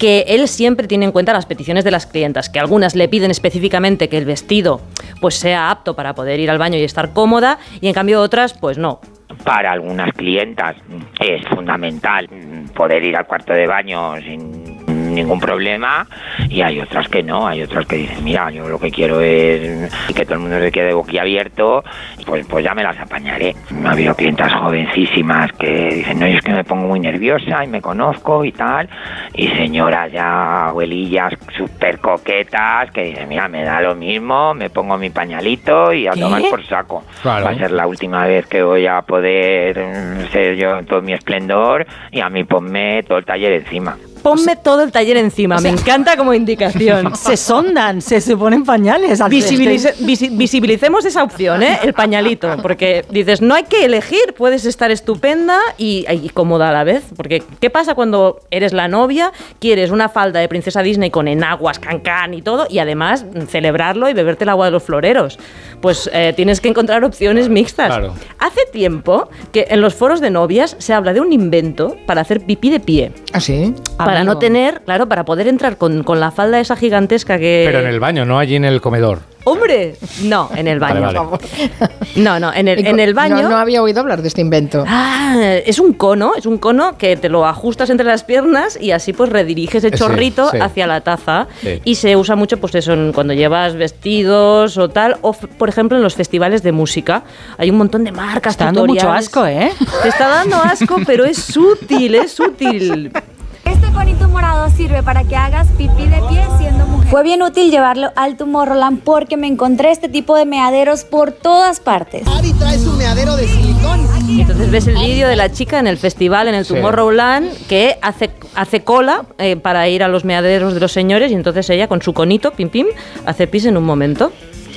S4: que él siempre tiene en cuenta las peticiones de las clientas, que algunas le piden específicamente que el vestido pues sea apto para poder ir al baño y estar cómoda, y en cambio otras, pues no.
S53: Para algunas clientas es fundamental poder ir al cuarto de baño sin ningún problema y hay otras que no, hay otras que dicen, mira, yo lo que quiero es que todo el mundo se quede boquiabierto, pues, pues ya me las apañaré. Ha habido clientas jovencísimas que dicen, no, yo es que me pongo muy nerviosa y me conozco y tal, y señoras ya abuelillas súper coquetas que dicen, mira, me da lo mismo, me pongo mi pañalito y a
S52: ¿Qué?
S53: tomar por saco.
S52: Claro.
S53: Va a ser la última vez que voy a poder ser yo en todo mi esplendor y a mí ponme todo el taller encima.
S4: Ponme todo el taller encima. Me encanta como indicación. (laughs)
S52: Se sondan, se, se ponen pañales. Al
S4: Visibilice- visi- visibilicemos esa opción, ¿eh? el pañalito, porque dices, no hay que elegir, puedes estar estupenda y, y cómoda a la vez, porque ¿qué pasa cuando eres la novia, quieres una falda de princesa Disney con enaguas, cancán y todo, y además celebrarlo y beberte el agua de los floreros? Pues eh, tienes que encontrar opciones mixtas.
S2: Claro.
S4: Hace tiempo que en los foros de novias se habla de un invento para hacer pipí de pie.
S1: ¿Ah, sí?
S4: Para
S1: Amigo.
S4: no tener, claro, para poder entrar con, con la falda esa gigantesca que...
S2: Pero en el baño, no allí en el comedor.
S4: ¡Hombre! No, en el baño.
S2: Vale, vale.
S4: No, no, en el, en el baño.
S1: No, no había oído hablar de este invento.
S4: Ah, es un cono, es un cono que te lo ajustas entre las piernas y así pues rediriges el chorrito
S1: sí.
S4: hacia la taza.
S1: Sí.
S4: Y se usa mucho pues eso cuando llevas vestidos o tal, o por ejemplo en los festivales de música. Hay un montón de marcas.
S52: Está dando mucho asco, ¿eh?
S4: Te está dando asco, pero es útil, es útil.
S54: Este conito morado sirve para que hagas pipí de pie siendo mujer. Fue bien útil llevarlo al Tomorrowland porque me encontré este tipo de meaderos por todas partes.
S55: Ari trae su meadero de silicón.
S4: Y entonces ves el vídeo de la chica en el festival, en el
S55: Sí.
S4: Tomorrowland, que hace, hace cola eh, para ir a los meaderos de los señores y entonces ella con su conito, pim pim, hace pis en un momento.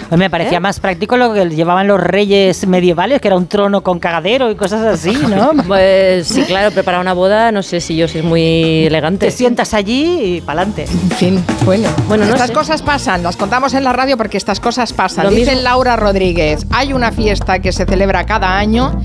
S52: Pues me parecía
S4: ¿Eh?
S52: más práctico lo que llevaban los reyes medievales, que era un trono con cagadero y cosas así, (laughs) ¿no?
S4: Pues sí, claro, pero para una boda no sé si yo es muy elegante.
S52: Te sientas allí y pa'lante.
S1: En fin, bueno.
S4: Bueno, no
S1: estas
S4: sé.
S1: cosas pasan, las contamos en la radio porque estas cosas pasan.
S4: Lo
S1: Dice
S4: mismo-
S1: Laura Rodríguez, hay una fiesta que se celebra cada año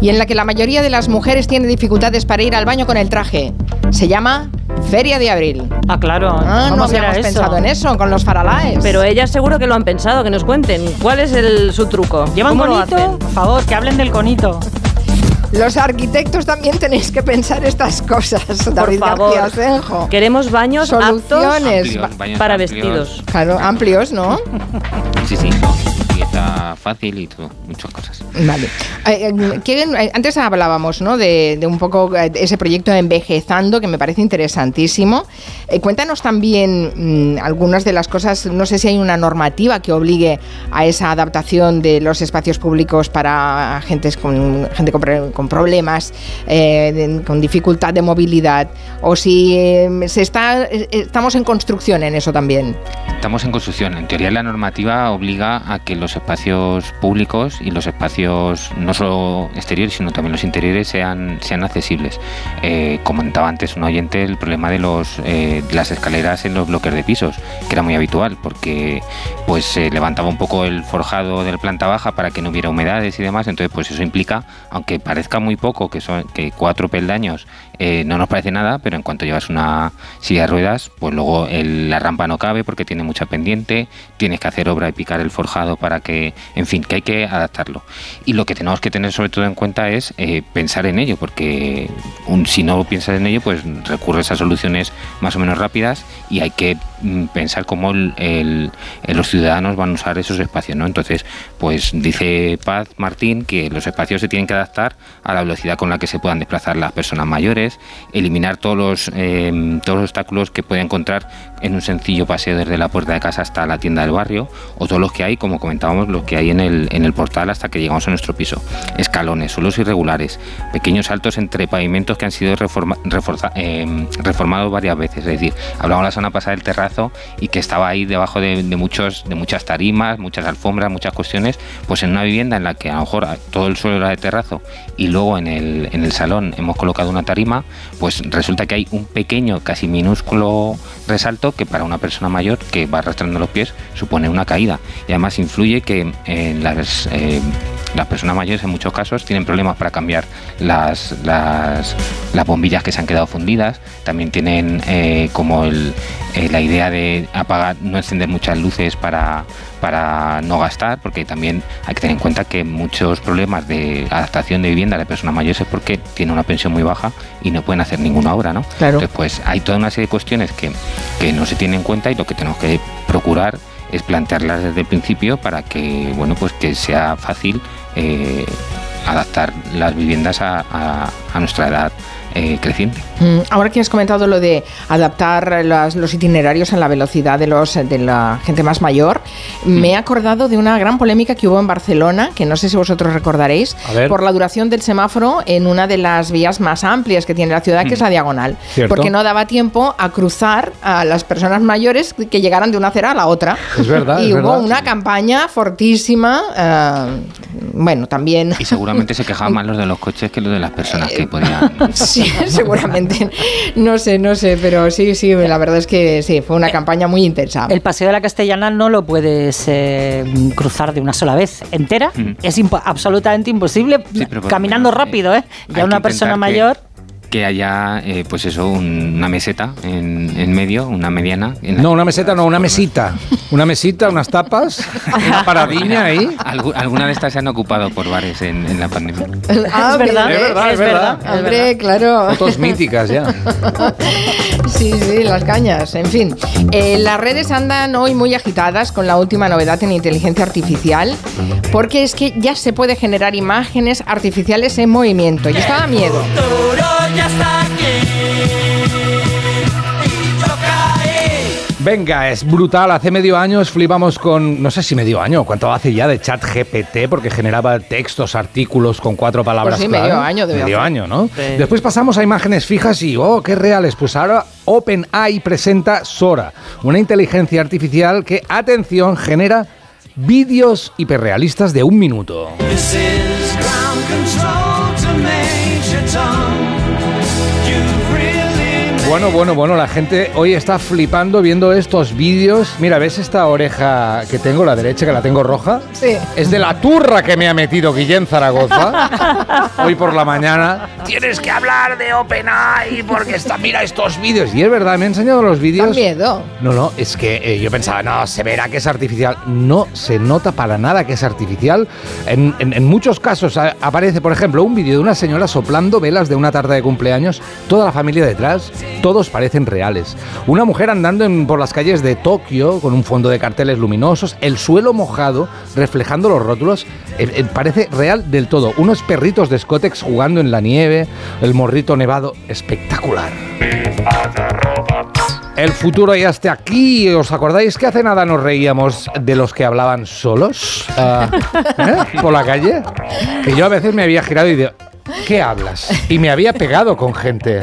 S1: y en la que la mayoría de las mujeres tiene dificultades para ir al baño con el traje. Se llama Feria de Abril.
S52: Ah, claro.
S1: Ah, no
S52: ¿Cómo será
S1: habíamos
S52: eso?
S1: pensado en eso, con los faralaes.
S4: Pero ellas seguro que lo han pensado, que nos cuenten. ¿Cuál es el, su truco?
S52: ¿Llevan
S4: ¿Cómo lo
S52: conito?
S4: hacen?
S52: Por favor, que hablen del conito.
S1: Los arquitectos también tenéis que pensar estas cosas,
S4: Por
S1: David
S4: favor.
S1: García Senjo.
S4: Queremos baños
S1: Soluciones.
S4: aptos
S6: Amplios, baños
S4: para
S6: amplios.
S4: vestidos.
S1: Claro, amplios, ¿no?
S6: Sí, sí, limpieza fácil y todo, muchas cosas.
S1: Vale. Eh, eh, ¿quieren- eh, antes hablábamos ¿no? de, de un poco de ese proyecto Envejezando, que me parece interesantísimo. Eh, cuéntanos también mm, algunas de las cosas, no sé si hay una normativa que obligue a esa adaptación de los espacios públicos para gentes con, gente con, con problemas, eh, de- con dificultad de movilidad, o si eh, se está, estamos en construcción en eso también.
S6: Estamos en construcción. En teoría la normativa obliga a que los espacios públicos y los espacios no solo exteriores, sino también los interiores sean, sean accesibles. Eh, comentaba antes un oyente el problema de los, eh, las escaleras en los bloques de pisos, que era muy habitual porque pues se levantaba un poco el forjado de la planta baja para que no hubiera humedades y demás. Entonces pues eso implica, aunque parezca muy poco, que son que cuatro peldaños eh, no nos parece nada, pero en cuanto llevas una silla de ruedas, pues luego la rampa no cabe porque tiene mucha pendiente, tienes que hacer obra y picar el forjado para que, en fin, que hay que adaptarlo. Y lo que tenemos que tener sobre todo en cuenta es eh, pensar en ello, porque si no piensas en ello, pues recurres a soluciones más o menos rápidas y hay que mm, pensar cómo eh, los ciudadanos van a usar esos espacios, ¿no? Entonces, pues dice Paz Martín que los espacios se tienen que adaptar a la velocidad con la que se puedan desplazar las personas mayores, eliminar todos los, eh, todos los obstáculos que puede encontrar en un sencillo paseo desde la puerta de casa hasta la tienda del barrio, o todos los que hay, como comentábamos, los que hay en el, en el portal hasta que llegamos a nuestro piso. Escalones, suelos irregulares, pequeños saltos entre pavimentos que han sido eh, reformados varias veces. Es decir, hablamos la semana pasada del terrazo y que estaba ahí debajo de, de muchos, de muchas tarimas, muchas alfombras, muchas cuestiones, pues en una vivienda en la que a lo mejor todo el suelo era de terrazo y luego en el, en el salón hemos colocado una tarima, pues resulta que hay un pequeño, casi minúsculo resalto que para una persona mayor que va arrastrando los pies supone una caída. Y además influye que en las, eh, las personas mayores en muchos casos tienen problemas para cambiar las, las, las bombillas que se han quedado fundidas. También tienen eh, como eh, la idea de apagar, no encender muchas luces para, para no gastar, porque también hay que tener en cuenta que muchos problemas de adaptación de vivienda de personas mayores es porque tienen una pensión muy baja y no pueden hacer ninguna obra, ¿no?
S1: Claro.
S6: Entonces, pues hay toda una serie de cuestiones que, que no se tienen en cuenta y lo que tenemos que procurar es plantearlas desde el principio para que, bueno, pues que sea fácil eh, adaptar las viviendas a, a- a nuestra edad eh, creciente.
S1: Mm, Ahora que has comentado lo de adaptar las- los itinerarios a la velocidad de, los, de la gente más mayor, me he acordado de una gran polémica que hubo en Barcelona, que no sé si vosotros recordaréis, por la duración del semáforo en una de las vías más amplias que tiene la ciudad, que es la diagonal.
S2: Cierto.
S1: Porque no daba tiempo a cruzar a las personas mayores que llegaran de una acera a la otra.
S2: Es verdad, (laughs)
S1: Y
S2: es
S1: hubo
S2: verdad.
S1: una campaña fortísima. eh, bueno, también.
S6: Y seguramente se quejaban (laughs) más los de los coches que los de las personas que podían. (laughs)
S1: Sí, (laughs) seguramente. No sé, no sé, pero sí, sí, la verdad es que sí, fue una campaña muy intensa.
S52: El paseo de la Castellana no lo puedes eh, cruzar de una sola vez entera.
S6: Mm.
S52: Es impo- absolutamente imposible
S6: Sí,
S52: caminando
S6: menos,
S52: rápido, ¿eh? Ya una persona
S6: que-
S52: mayor.
S6: Que haya, eh, pues eso, un- una meseta en, en medio, una mediana. en
S2: No, una meseta, no, una mesita. Una mesita, unas tapas, (laughs) una paradiña ahí.
S6: Algu- Algunas de estas se han ocupado por bares en, en la pandemia. (laughs)
S1: Ah,
S52: Es verdad,
S2: es verdad, es verdad.
S52: es
S1: Hombre, claro.
S2: Fotos míticas ya. (laughs)
S1: Sí, sí, las cañas. En fin, Eh, las redes andan hoy muy agitadas con la última novedad en inteligencia artificial, porque es que ya se puede generar imágenes artificiales en movimiento y esto da miedo.
S2: Venga, es brutal. Hace medio año flipamos con, no sé si medio año, cuánto hace ya de chat GPT, porque generaba textos, artículos con cuatro palabras.
S1: Pues sí, medio año debe
S2: Medio
S1: hacer.
S2: año, ¿no?
S52: Sí.
S2: Después pasamos a imágenes fijas y, oh, qué reales. Pues ahora OpenAI presenta Sora, una inteligencia artificial que, atención, genera vídeos hiperrealistas de un minuto. Bueno, bueno, bueno, la gente hoy está flipando viendo estos vídeos. Mira, ¿ves esta oreja que tengo, la derecha, que la tengo roja?
S1: Sí.
S2: Es de la turra que me ha metido Guillén Zaragoza (laughs) hoy por la mañana. Tienes que hablar de OpenAI porque está, mira estos vídeos. Y es verdad, me ha enseñado los
S1: Da
S2: vídeos.
S1: miedo.
S2: No, no, es que eh, yo pensaba, no, se verá que es artificial. No se nota para nada que es artificial. En, en- en muchos casos a- aparece, por ejemplo, un vídeo de una señora soplando velas de una tarta de cumpleaños, toda la familia detrás, todos parecen reales. Una mujer andando en- por las calles de Tokio con un fondo de carteles luminosos, el suelo mojado, reflejando los rótulos, eh, eh, parece real del todo. Unos perritos de Scotex jugando en la nieve, el morrito nevado, espectacular. El futuro ya está aquí. ¿Os acordáis que hace nada nos reíamos de los que hablaban solos (laughs) ¿eh? por la calle? Que yo a veces me había girado y digo, ¿qué hablas? Y me había pegado con gente.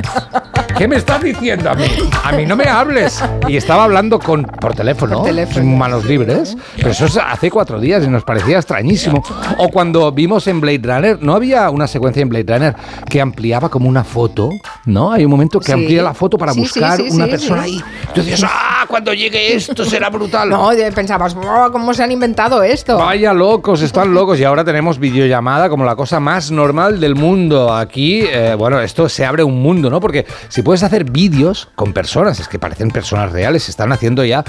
S2: ¿Qué me estás diciendo a mí? A mí no me hables. Y estaba hablando con, por teléfono,
S1: Por teléfono.
S2: sin manos libres. Pero eso es hace cuatro días y nos parecía extrañísimo. O cuando vimos en Blade Runner, ¿no había una secuencia en Blade Runner que ampliaba como una foto? ¿No? Hay un momento que
S1: Sí.
S2: amplía la foto para
S1: Sí,
S2: buscar
S1: sí,
S2: una persona ahí. Tú decías, ¡ah! Cuando llegue esto será brutal.
S1: No, pensabas, "Oh, ¿cómo se han inventado esto?
S2: Vaya locos, están locos. Y ahora tenemos videollamada como la cosa más normal del mundo. Aquí, eh, bueno, esto se abre un mundo, ¿no? Porque si puedes hacer vídeos con personas, es que parecen personas reales, se están haciendo ya.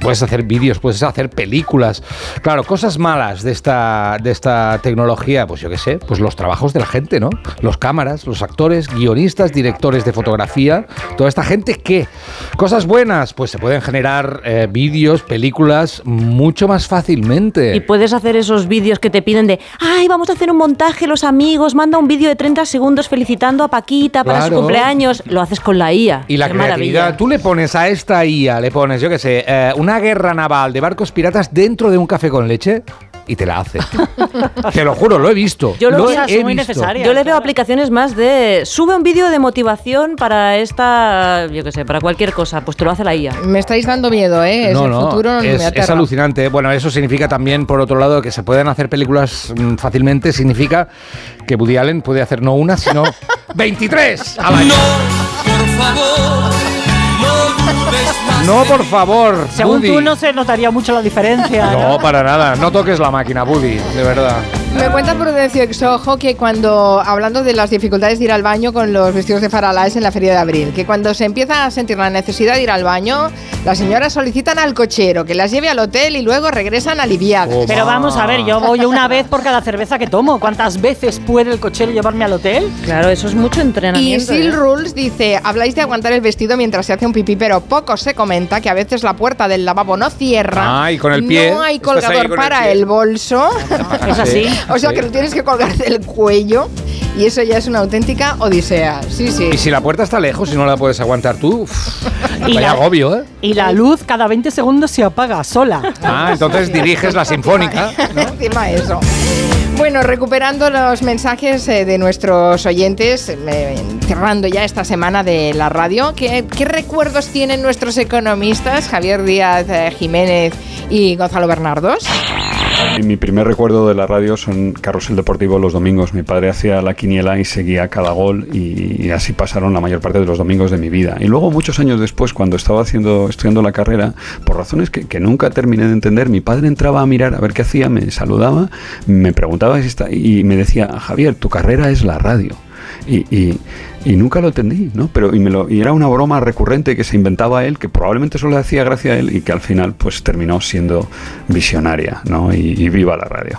S2: Puedes hacer vídeos, puedes hacer películas. Claro, cosas malas de esta, de esta tecnología, pues yo qué sé, pues los trabajos de la gente, ¿no? Los cámaras, los actores, guionistas, directores de fotografía, toda esta gente que. Cosas buenas, pues se pueden generar eh, vídeos, películas mucho más fácilmente.
S4: Y puedes hacer esos vídeos que te piden de, ay, vamos a hacer un montaje los amigos, manda un vídeo de 30 segundos felicitando a Paquita para
S2: Claro.
S4: su cumpleaños. Lo haces con la IA.
S2: Y la
S4: Qué
S2: creatividad,
S4: maravilla.
S2: tú le pones a esta IA, le pones, yo qué sé, eh, una guerra naval de barcos piratas dentro de un café con leche y te la hace. (laughs) te lo juro, lo he visto.
S4: Yo lo
S2: he
S4: muy
S2: visto.
S4: Yo le veo aplicaciones más de sube un vídeo de motivación para esta, yo qué sé, para cualquier cosa, pues te lo hace la IA.
S1: Me estáis dando miedo, ¿eh? Es
S2: No,
S1: el
S2: no,
S1: futuro
S2: es,
S1: me
S2: es
S1: aterra.
S2: alucinante. Bueno, eso significa también, por otro lado, que se pueden hacer películas mm, fácilmente. Significa que Woody Allen puede hacer no una, sino (laughs) 23 al año. No, por favor,
S52: Según
S2: Woody.
S52: tú no se notaría mucho la diferencia.
S2: No, para nada. No toques la máquina, Woody, de verdad.
S1: Me cuenta Prudencio Exojo que cuando, hablando de las dificultades de ir al baño con los vestidos de Faralaes en la feria de abril, que cuando se empieza a sentir la necesidad de ir al baño, las señoras solicitan al cochero que las lleve al hotel y luego regresan aliviadas.
S52: Pero vamos a ver, yo voy una vez por cada cerveza que tomo. ¿Cuántas veces puede el cochero llevarme al hotel?
S4: Claro, eso es mucho
S1: Y
S4: entrenamiento.
S1: Sil
S4: ¿eh?
S1: Rules dice, habláis de aguantar el vestido mientras se hace un pipí, pero poco se comenta que a veces la puerta del lavabo no cierra.
S2: Ah, y con el pie,
S1: No hay colgador
S2: el
S1: para
S2: pie.
S1: el bolso.
S52: Es así. (laughs)
S1: O sea
S2: Sí.
S1: que lo tienes que colgar del cuello y eso ya es una auténtica odisea. Sí, sí.
S2: Y si la puerta está lejos y no la puedes aguantar tú, uf, (laughs)
S52: Y
S2: vaya
S52: la-
S2: agobio, ¿eh?
S52: Y la luz cada 20 segundos se apaga sola.
S2: Ah, entonces diriges la sinfónica. (laughs)
S1: Encima eso. Bueno, recuperando los mensajes eh, de nuestros oyentes, cerrando ya esta semana de la radio, ¿qué, qué recuerdos tienen nuestros economistas, Javier Díaz eh, Jiménez y Gonzalo Bernardos?
S56: Mi primer recuerdo de la radio son Carrusel Deportivo los domingos. Mi padre hacía la quiniela y seguía cada gol y, y así pasaron la mayor parte de los domingos de mi vida. Y luego muchos años después, cuando estaba haciendo, estudiando la carrera, por razones que, que nunca terminé de entender, mi padre entraba a mirar a ver qué hacía, me saludaba, me preguntaba si está y me decía, Javier, tu carrera es la radio. Y, y- y nunca lo entendí, ¿no? Pero y, me lo, y era una broma recurrente que se inventaba él, que probablemente solo le hacía gracia a él y que al final pues terminó siendo visionaria, ¿no? Y, y viva la radio.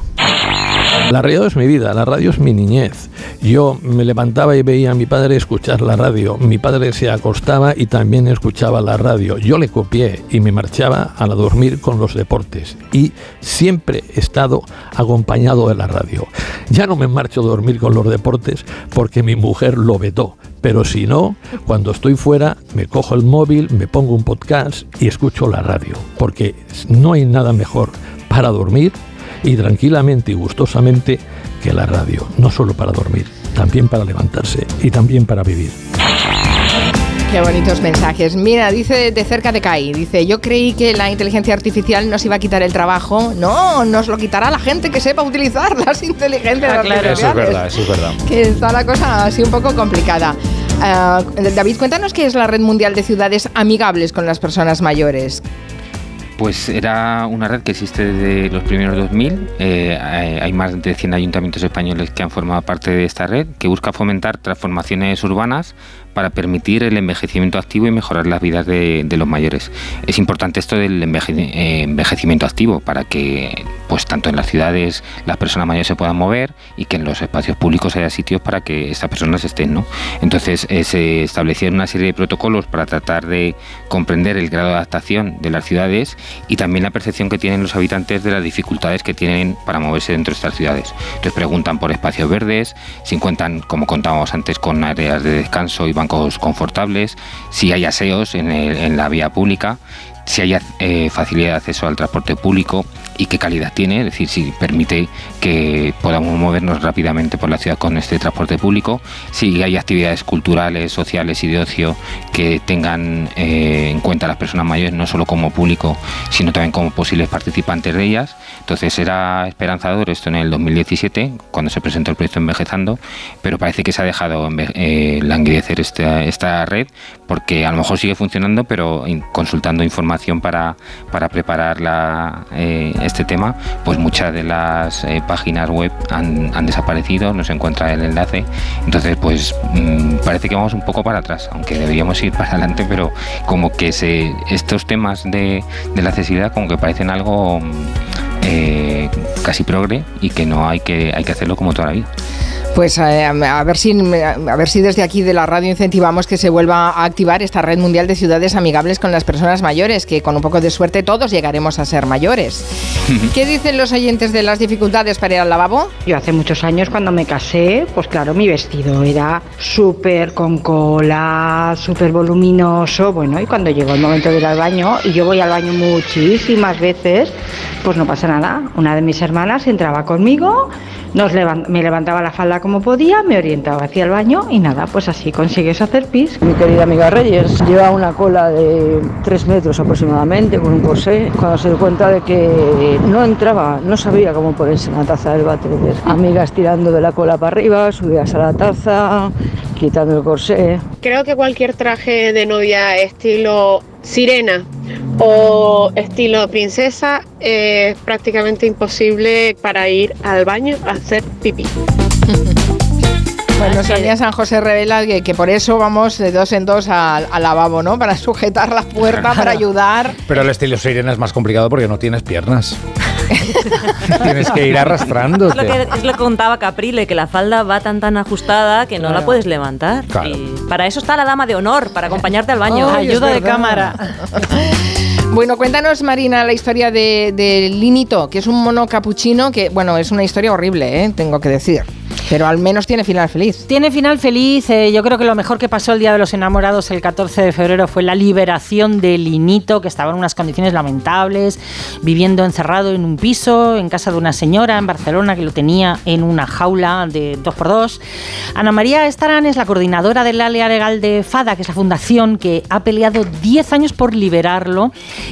S41: La radio es mi vida, la radio es mi niñez. Yo me levantaba y veía a mi padre escuchar la radio. Mi padre se acostaba y también escuchaba la radio. Yo le copié y me marchaba a la dormir con los deportes. Y siempre he estado acompañado de la radio. Ya no me marcho a dormir con los deportes porque mi mujer lo vetó. Pero si no, cuando estoy fuera, me cojo el móvil, me pongo un podcast y escucho la radio. Porque no hay nada mejor para dormir y tranquilamente y gustosamente que la radio, no solo para dormir, también para levantarse y también para vivir.
S1: Qué bonitos mensajes. Mira, dice de cerca de Kai, dice, yo creí que la inteligencia artificial nos iba a quitar el trabajo. No, nos lo quitará la gente que sepa utilizar (laughs) las inteligencias
S2: Eso es
S1: artificiales.
S2: verdad, eso es verdad.
S1: que está la cosa así un poco complicada. Ah, David, cuéntanos qué es la Red Mundial de Ciudades Amigables con las Personas Mayores.
S6: Pues era una red que existe desde los primeros 2000. Eh, hay más de 100 ayuntamientos españoles que han formado parte de esta red, que busca fomentar transformaciones urbanas para permitir el envejecimiento activo y mejorar las vidas de, de los mayores. Es importante esto del enveje- eh, envejecimiento activo para que, pues tanto en las ciudades las personas mayores se puedan mover y que en los espacios públicos haya sitios para que estas personas estén, ¿no? Entonces eh, se establecieron una serie de protocolos para tratar de comprender el grado de adaptación de las ciudades y también la percepción que tienen los habitantes de las dificultades que tienen para moverse dentro de estas ciudades. Entonces preguntan por espacios verdes, si cuentan, como contábamos antes, con áreas de descanso y bancos confortables, si hay aseos en, el- en la vía pública, si hay eh, facilidad de acceso al transporte público y qué calidad tiene, es decir, si permite que podamos movernos rápidamente por la ciudad con este transporte público, si hay actividades culturales, sociales y de ocio que tengan eh, en cuenta a las personas mayores no solo como público, sino también como posibles participantes de ellas. Entonces era esperanzador esto en el 2017, cuando se presentó el proyecto Envejezando, pero parece que se ha dejado eh, languidecer esta, esta red porque a lo mejor sigue funcionando, pero consultando información para, para preparar la, eh, este tema, pues muchas de las eh, páginas web han, desaparecido, no se encuentra el enlace. Entonces, pues mm, parece que vamos un poco para atrás, aunque deberíamos ir para adelante, pero como que se, estos temas de, de la accesibilidad como que parecen algo mm, eh, casi progre y que no hay que, hay que hacerlo como toda la vida.
S1: Pues eh, a ver si a ver si desde aquí de la radio incentivamos que se vuelva a activar esta red mundial de ciudades amigables con las personas mayores, que con un poco de suerte todos llegaremos a ser mayores. (laughs) ¿Qué dicen los oyentes de las dificultades para ir al lavabo?
S57: Yo hace muchos años cuando me casé, pues claro, mi vestido era súper con cola, súper voluminoso, bueno, y cuando llegó el momento de ir al baño, y yo voy al baño muchísimas veces, pues no pasa nada. Una de mis hermanas entraba conmigo, nos me levantaba la falda como podía, me orientaba hacia el baño y nada, pues así consigues hacer pis.
S58: Mi querida amiga Reyes lleva una cola de 3 metros aproximadamente con un corsé. Cuando se dio cuenta de que no entraba, no sabía cómo ponerse en la taza del váter. Amigas tirando de la cola para arriba, subidas a la taza, quitando el corsé.
S59: Creo que cualquier traje de novia estilo sirena o estilo princesa es prácticamente imposible para ir al baño a hacer pipí.
S1: Bueno, Sonia San José revela que, que por eso vamos de dos en dos al, al lavabo, ¿no? Para sujetar la puerta, para ayudar.
S2: Pero el estilo sirena es más complicado porque no tienes piernas. (laughs) Tienes que ir
S4: Es
S2: arrastrándote.
S4: lo, que, es lo que contaba Caprile, que la falda va tan tan ajustada que no
S1: Claro.
S4: la puedes levantar.
S2: Claro.
S4: Y para eso está la dama de honor, para acompañarte al baño.
S1: Ay, es verdad. (laughs) Bueno, cuéntanos, Marina, la historia de, de Linito, que es un mono capuchino que, bueno, es una historia horrible, ¿eh? tengo que decir. Pero al menos tiene final feliz.
S3: Tiene final feliz. eh, yo creo que lo mejor que pasó el Día de los Enamorados el 14 de febrero fue la liberación de Linito, que estaba en unas condiciones lamentables, viviendo encerrado en un piso, en casa de una señora en Barcelona que lo tenía en una jaula de 2x2. Ana María Estarán es la coordinadora del área legal de FADA, que es la fundación que ha peleado 10 años por liberarlo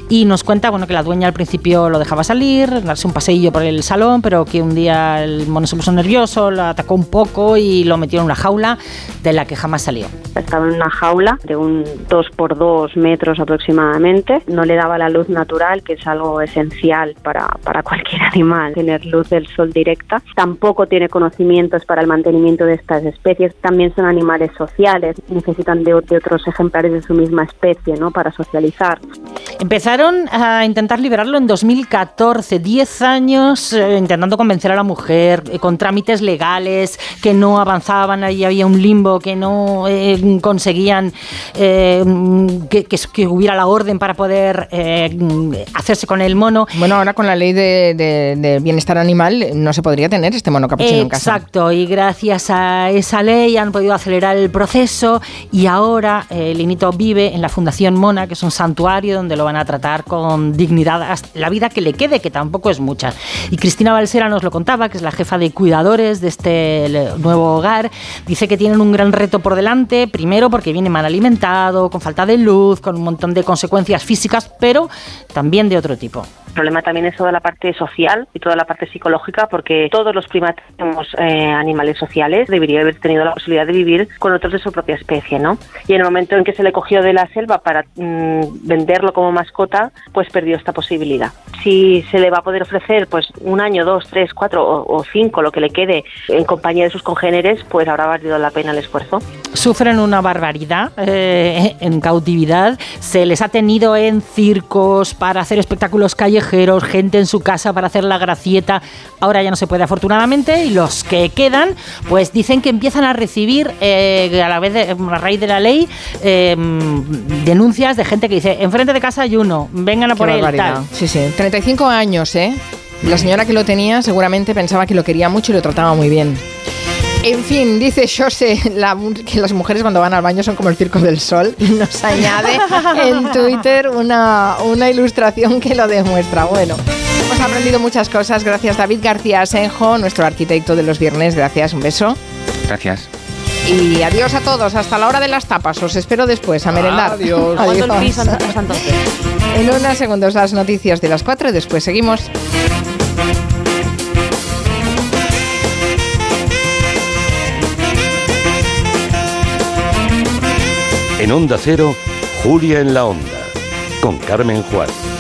S3: y nos cuenta bueno, que la dueña al principio lo dejaba salir, darse un paseillo por el salón, pero que un día el mono se puso nervioso, lo atacó un poco y lo metió en una jaula de la que jamás salió.
S60: Estaba en una jaula de un 2 por 2 metros aproximadamente. No le daba la luz natural, que es algo esencial para, para cualquier (laughs) animal, tener luz del sol directa. Tampoco tiene conocimientos para el mantenimiento de estas especies. También son animales sociales, necesitan de, de otros ejemplares de su misma especie ¿no? para socializar.
S3: Empezaron a intentar liberarlo en 2014, 10 años eh, intentando convencer a la mujer, eh, con trámites legales que no avanzaban, ahí había un limbo, que no eh, conseguían eh, que, que- que hubiera la orden para poder eh, hacerse con el mono.
S1: Bueno, ahora con la ley de, de- de bienestar animal no se podría tener este mono capuchino en casa.
S3: Exacto, y gracias a esa ley han podido acelerar el proceso y ahora eh, Linito vive en la Fundación Mona, que es un santuario donde lo van a tratar con dignidad hasta la vida que le quede, que tampoco es mucha. Y Cristina Balsera nos lo contaba, que es la jefa de cuidadores de este le- nuevo hogar. Dice que tienen un gran reto por delante, primero porque viene mal alimentado, con falta de luz, con un montón de consecuencias físicas, pero también de otro tipo.
S60: Problema también es toda la parte social y toda la parte psicológica, porque todos los primates somos eh, animales sociales, debería haber tenido la posibilidad de vivir con otros de su propia especie, ¿no? Y en el momento en que se le cogió de la selva para mm, venderlo como mascota, pues perdió esta posibilidad. Si se le va a poder ofrecer pues un año, dos, tres, cuatro o, o cinco, lo que le quede, en compañía de sus congéneres, pues habrá valido la pena el esfuerzo.
S3: sufren una barbaridad eh, en cautividad. Se les ha tenido en circos para hacer espectáculos callejeros, gente en su casa para hacer la gracieta. Ahora ya no se puede afortunadamente y los que quedan pues dicen que empiezan a recibir eh, a la vez de, a raíz de la ley eh, denuncias de gente que dice enfrente de casa hay uno, vengan a
S1: Qué
S3: por él tal.
S1: Sí, sí. 35 años, ¿eh? La señora que lo tenía seguramente pensaba que lo quería mucho y lo trataba muy bien. En fin, dice José la- que las mujeres cuando van al baño son como el circo del sol y nos añade en Twitter una, una ilustración que lo demuestra. Bueno, hemos aprendido muchas cosas. Gracias David García Asenjo, nuestro arquitecto de los viernes. Gracias, un beso.
S6: Gracias.
S1: Y adiós a todos, hasta la hora de las tapas. Os espero después a merendar.
S2: Adiós.
S1: Adiós.
S4: ¿Cuándo el piso hasta entonces?
S1: En unos segundos las noticias de las 4 y después seguimos.
S46: En Onda Cero, Julia en la Onda, con Carmen Juan.